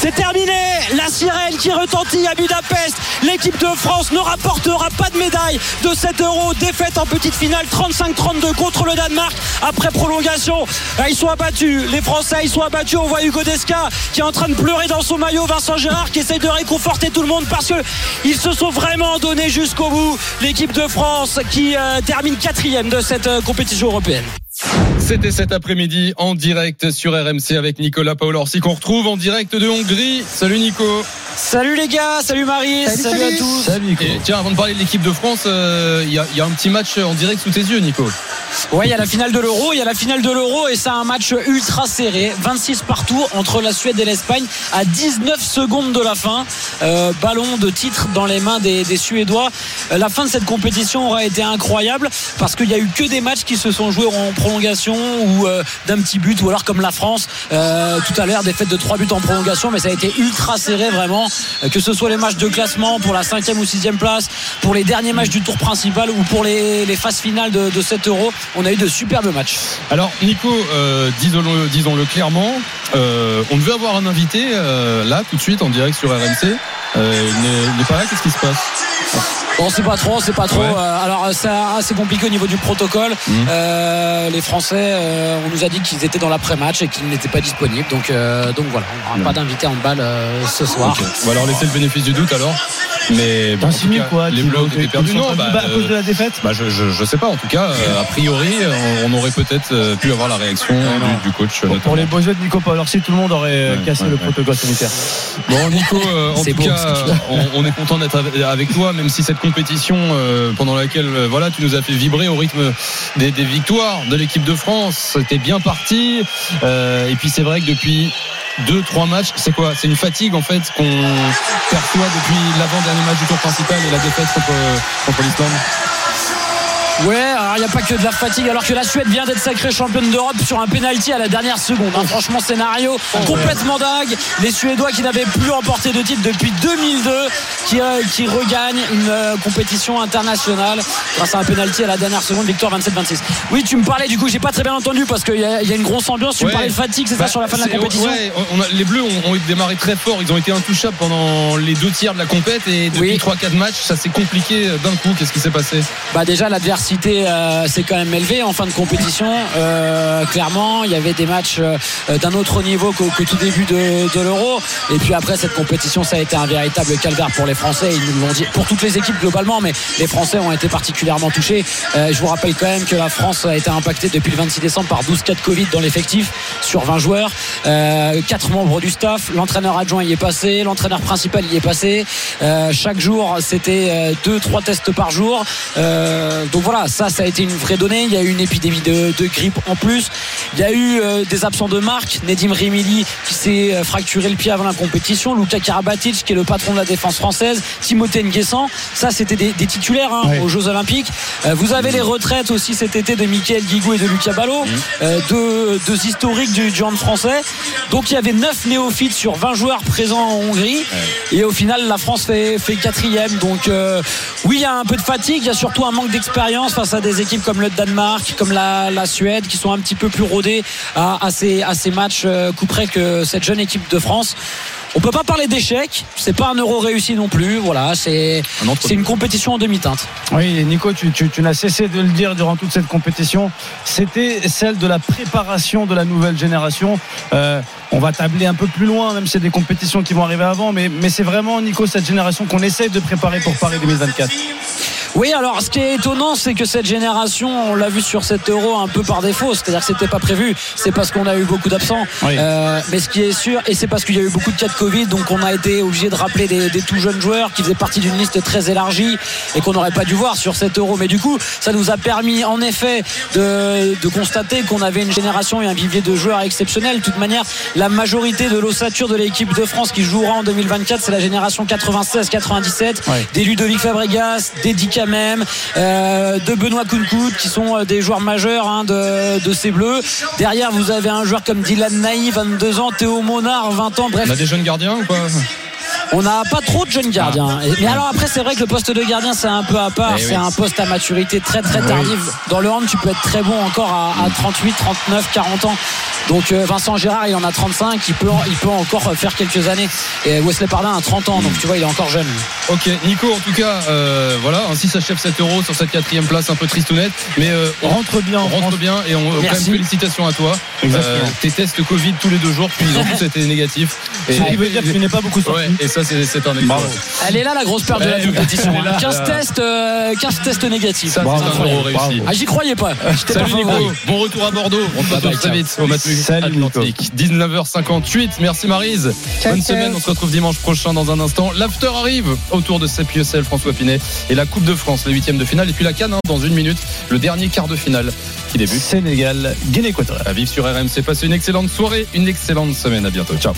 C'est terminé La sirène qui retentit à Budapest. L'équipe de France ne rapportera pas de médaille de 7 euros. Défaite en petite finale 35-32 contre le Danemark après prolongation. Ah, Ils sont abattus. Les Français, ils sont abattus. On voit Hugo Desca qui est en train de pleurer dans son maillot. Vincent Gérard qui essaye de réconforter tout le monde parce qu'ils se sont vraiment donnés jusqu'au bout. L'équipe de France qui euh, termine quatrième de cette euh, compétition européenne. C'était cet après-midi en direct sur RMC avec Nicolas Paolorsi qu'on retrouve en direct de Hongrie. Salut Nico. Salut les gars, salut Marie, salut, à tous. Et tiens, avant de parler de l'équipe de France, euh, il y, a- il y a un petit match en direct sous tes yeux, Nico. Ouais, il y a la finale de l'Euro, il y a la finale de l'Euro et c'est un match ultra serré, 26 partout entre la Suède et l'Espagne à 19 secondes de la fin. Euh, ballon de titre dans les mains des, des Suédois. Euh, La fin de cette compétition aura été incroyable parce qu'il y a eu que des matchs qui se sont joués en prolongation ou euh, d'un petit but ou alors comme la France euh, tout à l'heure défaite de 3 buts en prolongation mais ça a été ultra serré vraiment Euh, que ce soit les matchs de classement pour la 5 ou 6 place pour les derniers matchs du tour principal ou pour les, les phases finales de, de 7 euros on a eu de superbes matchs Alors Nico, disons-le, clairement, on devait avoir un invité là tout de suite en direct sur RMC. Euh, il n'est- il n'est pas là, qu'est-ce qui se passe On sait pas trop, on sait pas trop. Ouais. Euh, alors c'est assez compliqué au niveau du protocole. Mhm. Euh, les Français, euh, on nous a dit qu'ils étaient dans l'après-match et qu'ils n'étaient pas disponibles. Donc, euh, donc voilà, on n'aura pas d'invité en balle euh, ce soir. On va leur laisser le bénéfice du doute alors. Mais bon, en tout cas, quoi Les été qu'ils perdus. sont Non, bah, Bah, à cause de la euh, défaite bah, je, je, je sais pas. En tout cas, euh, a priori, on, on aurait peut-être euh, pu avoir la réaction du, du coach. Pour les beaux yeux de Nico Paolorsi, tout le monde aurait euh, Ouais, cassé ouais, le ouais. protocole sanitaire. Bon Nico, euh, en C'est tout beau, cas, dis. on, est content d'être avec- toi, même si cette compétition euh, pendant laquelle euh, voilà, tu nous as fait vibrer au rythme des, victoires de l'équipe de France, c'était bien parti. Euh, et puis c'est vrai que depuis deux, trois matchs, c'est quoi? C'est une fatigue en fait qu'on perçoit depuis l'avant-dernier match du tour principal et la défaite contre, contre l'Islande? Ouais, il n'y a pas que de la fatigue, alors que la Suède vient d'être sacrée championne d'Europe sur un penalty à la dernière seconde. hein. Franchement, scénario complètement dingue. Les Suédois qui n'avaient plus remporté de titre depuis 2002, qui, euh, qui regagnent une euh, compétition internationale grâce à un penalty à la dernière seconde, victoire 27-26. Oui, tu me parlais, du coup, j'ai pas très bien entendu parce qu'il y, a- il y a une grosse ambiance. Tu me Ouais. parlais de fatigue, c'est Bah, ça, sur la fin de la compétition ouais, on a- les Bleus ont, ont démarré très fort. Ils ont été intouchables pendant les deux tiers de la compète et depuis 3-4 matchs, ça s'est compliqué d'un coup. Qu'est-ce qui s'est passé? Bah déjà l'adversité euh, s'est quand même élevée en fin de compétition. Euh, clairement, il y avait des matchs euh, d'un autre niveau qu'au qu'au tout début de, l'Euro. Et puis après cette compétition, ça a été un véritable calvaire pour les Français. Ils nous l'ont dit pour toutes les équipes globalement, mais les Français ont été particulièrement touchés. Euh, je vous rappelle quand même que la France a été impactée depuis le 26 décembre par 12 cas de Covid dans l'effectif sur 20 joueurs, euh, 4 membres du staff, l'entraîneur adjoint y est passé, l'entraîneur principal y est passé. Euh, chaque jour, c'était 2-3 tests par jour. Euh, donc voilà, ça, ça a été une vraie donnée. Il y a eu une épidémie de, de grippe en plus. Il y a eu euh, des absents de marque. Nedim Rimili qui s'est euh, fracturé le pied avant la compétition. Luka Karabatic qui est le patron de la défense française. Timothée Nguessan. Ça, c'était des, des titulaires hein, Ouais. aux Jeux Olympiques. Euh, vous avez les retraites aussi cet été de Michael Guigou et de Lucas Ballot. Euh, deux, deux historiques du, du hand français. Donc il y avait 9 néophytes sur 20 joueurs présents en Hongrie. Et au final, la France fait, fait quatrième. Donc oui, il y a un peu de fatigue. Il y a surtout un manque d'expérience face à des équipes comme le Danemark, comme la, la Suède, qui sont un petit peu plus rodées à, à ces, à ces matchs euh, coup près que cette jeune équipe de France. On peut pas parler d'échec. C'est pas un euro réussi non plus. Voilà, c'est une compétition en demi-teinte. Oui, Nico, tu, tu- tu n'as cessé de le dire durant toute cette compétition. C'était celle de la préparation de la nouvelle génération. Euh, on va tabler un peu plus loin, même si c'est des compétitions qui vont arriver avant. Mais, mais c'est vraiment, Nico, cette génération qu'on essaye de préparer pour Paris 2024. Oui, alors ce qui est étonnant, c'est que cette génération, on l'a vu sur cet euro un peu par défaut, c'est-à-dire que c'était pas prévu. C'est parce qu'on a eu beaucoup d'absents. Oui. Euh, mais ce qui est sûr, et c'est parce qu'il y a eu beaucoup de cas de Covid, donc on a été obligé de rappeler des, des tout jeunes joueurs qui faisaient partie d'une liste très élargie et qu'on n'aurait pas dû voir sur cet euro. Mais du coup, ça nous a permis en effet de, de constater qu'on avait une génération et un vivier de joueurs exceptionnels. De toute manière, la majorité de l'ossature de l'équipe de France qui jouera en 2024, c'est la génération 96-97, Ouais. des Ludovic Fabregas, des Di Euh, de Benoît Kounkoud qui sont euh, des joueurs majeurs hein, de, de ces Bleus. Derrière, vous avez un joueur comme Dylan Naï, 22 ans, Théo Monard, 20 ans. Bref, a des jeunes gardiens ou quoi on n'a pas trop de jeunes gardiens. Et- Mais alors après, c'est vrai que le poste de gardien, c'est un peu à part. Eh c'est oui. un poste à maturité très très tardive. Dans le hand, tu peux être très bon encore à, à 38, 39, 40 ans. Donc euh, Vincent Gérard, il en a 35. Il peut, il peut encore faire quelques années. Et Wesley Pardin a 30 ans. Donc tu vois, il est encore jeune. Ok, Nico, en tout cas, euh, voilà, ainsi s'achève 7 euros sur cette quatrième place un peu tristounette, mais euh, on rentre bien, on rentre bien et on quand même Merci. félicitations à toi. Exactement. Euh, tes tests Covid tous les deux jours, puis ils ont tous été négatifs. Ce qui veut dire que tu n'es pas beaucoup sorti. Ouais, et ça c'est c'est un exploit. Elle est là la grosse perte de la compétition. elle est là. 15 tests, euh, 15 tests négatifs. Ça. Ah, j'y croyais pas. Salut bon retour à Bordeaux. On se retrouve très vite au Matmut Salut, Nico. Atlantique. 19h58. Merci Marise. Bonne semaine. On se retrouve dimanche prochain dans un instant. L'after arrive autour de Sepiocel, François Pinet et la Coupe de France, les huitièmes de finale et puis la Cannes hein, dans une minute, le dernier quart de finale qui débute. Sénégal, Guinée équatoriale. À vivre sur RMC. Passez une excellente soirée, une excellente semaine. À bientôt. Ciao.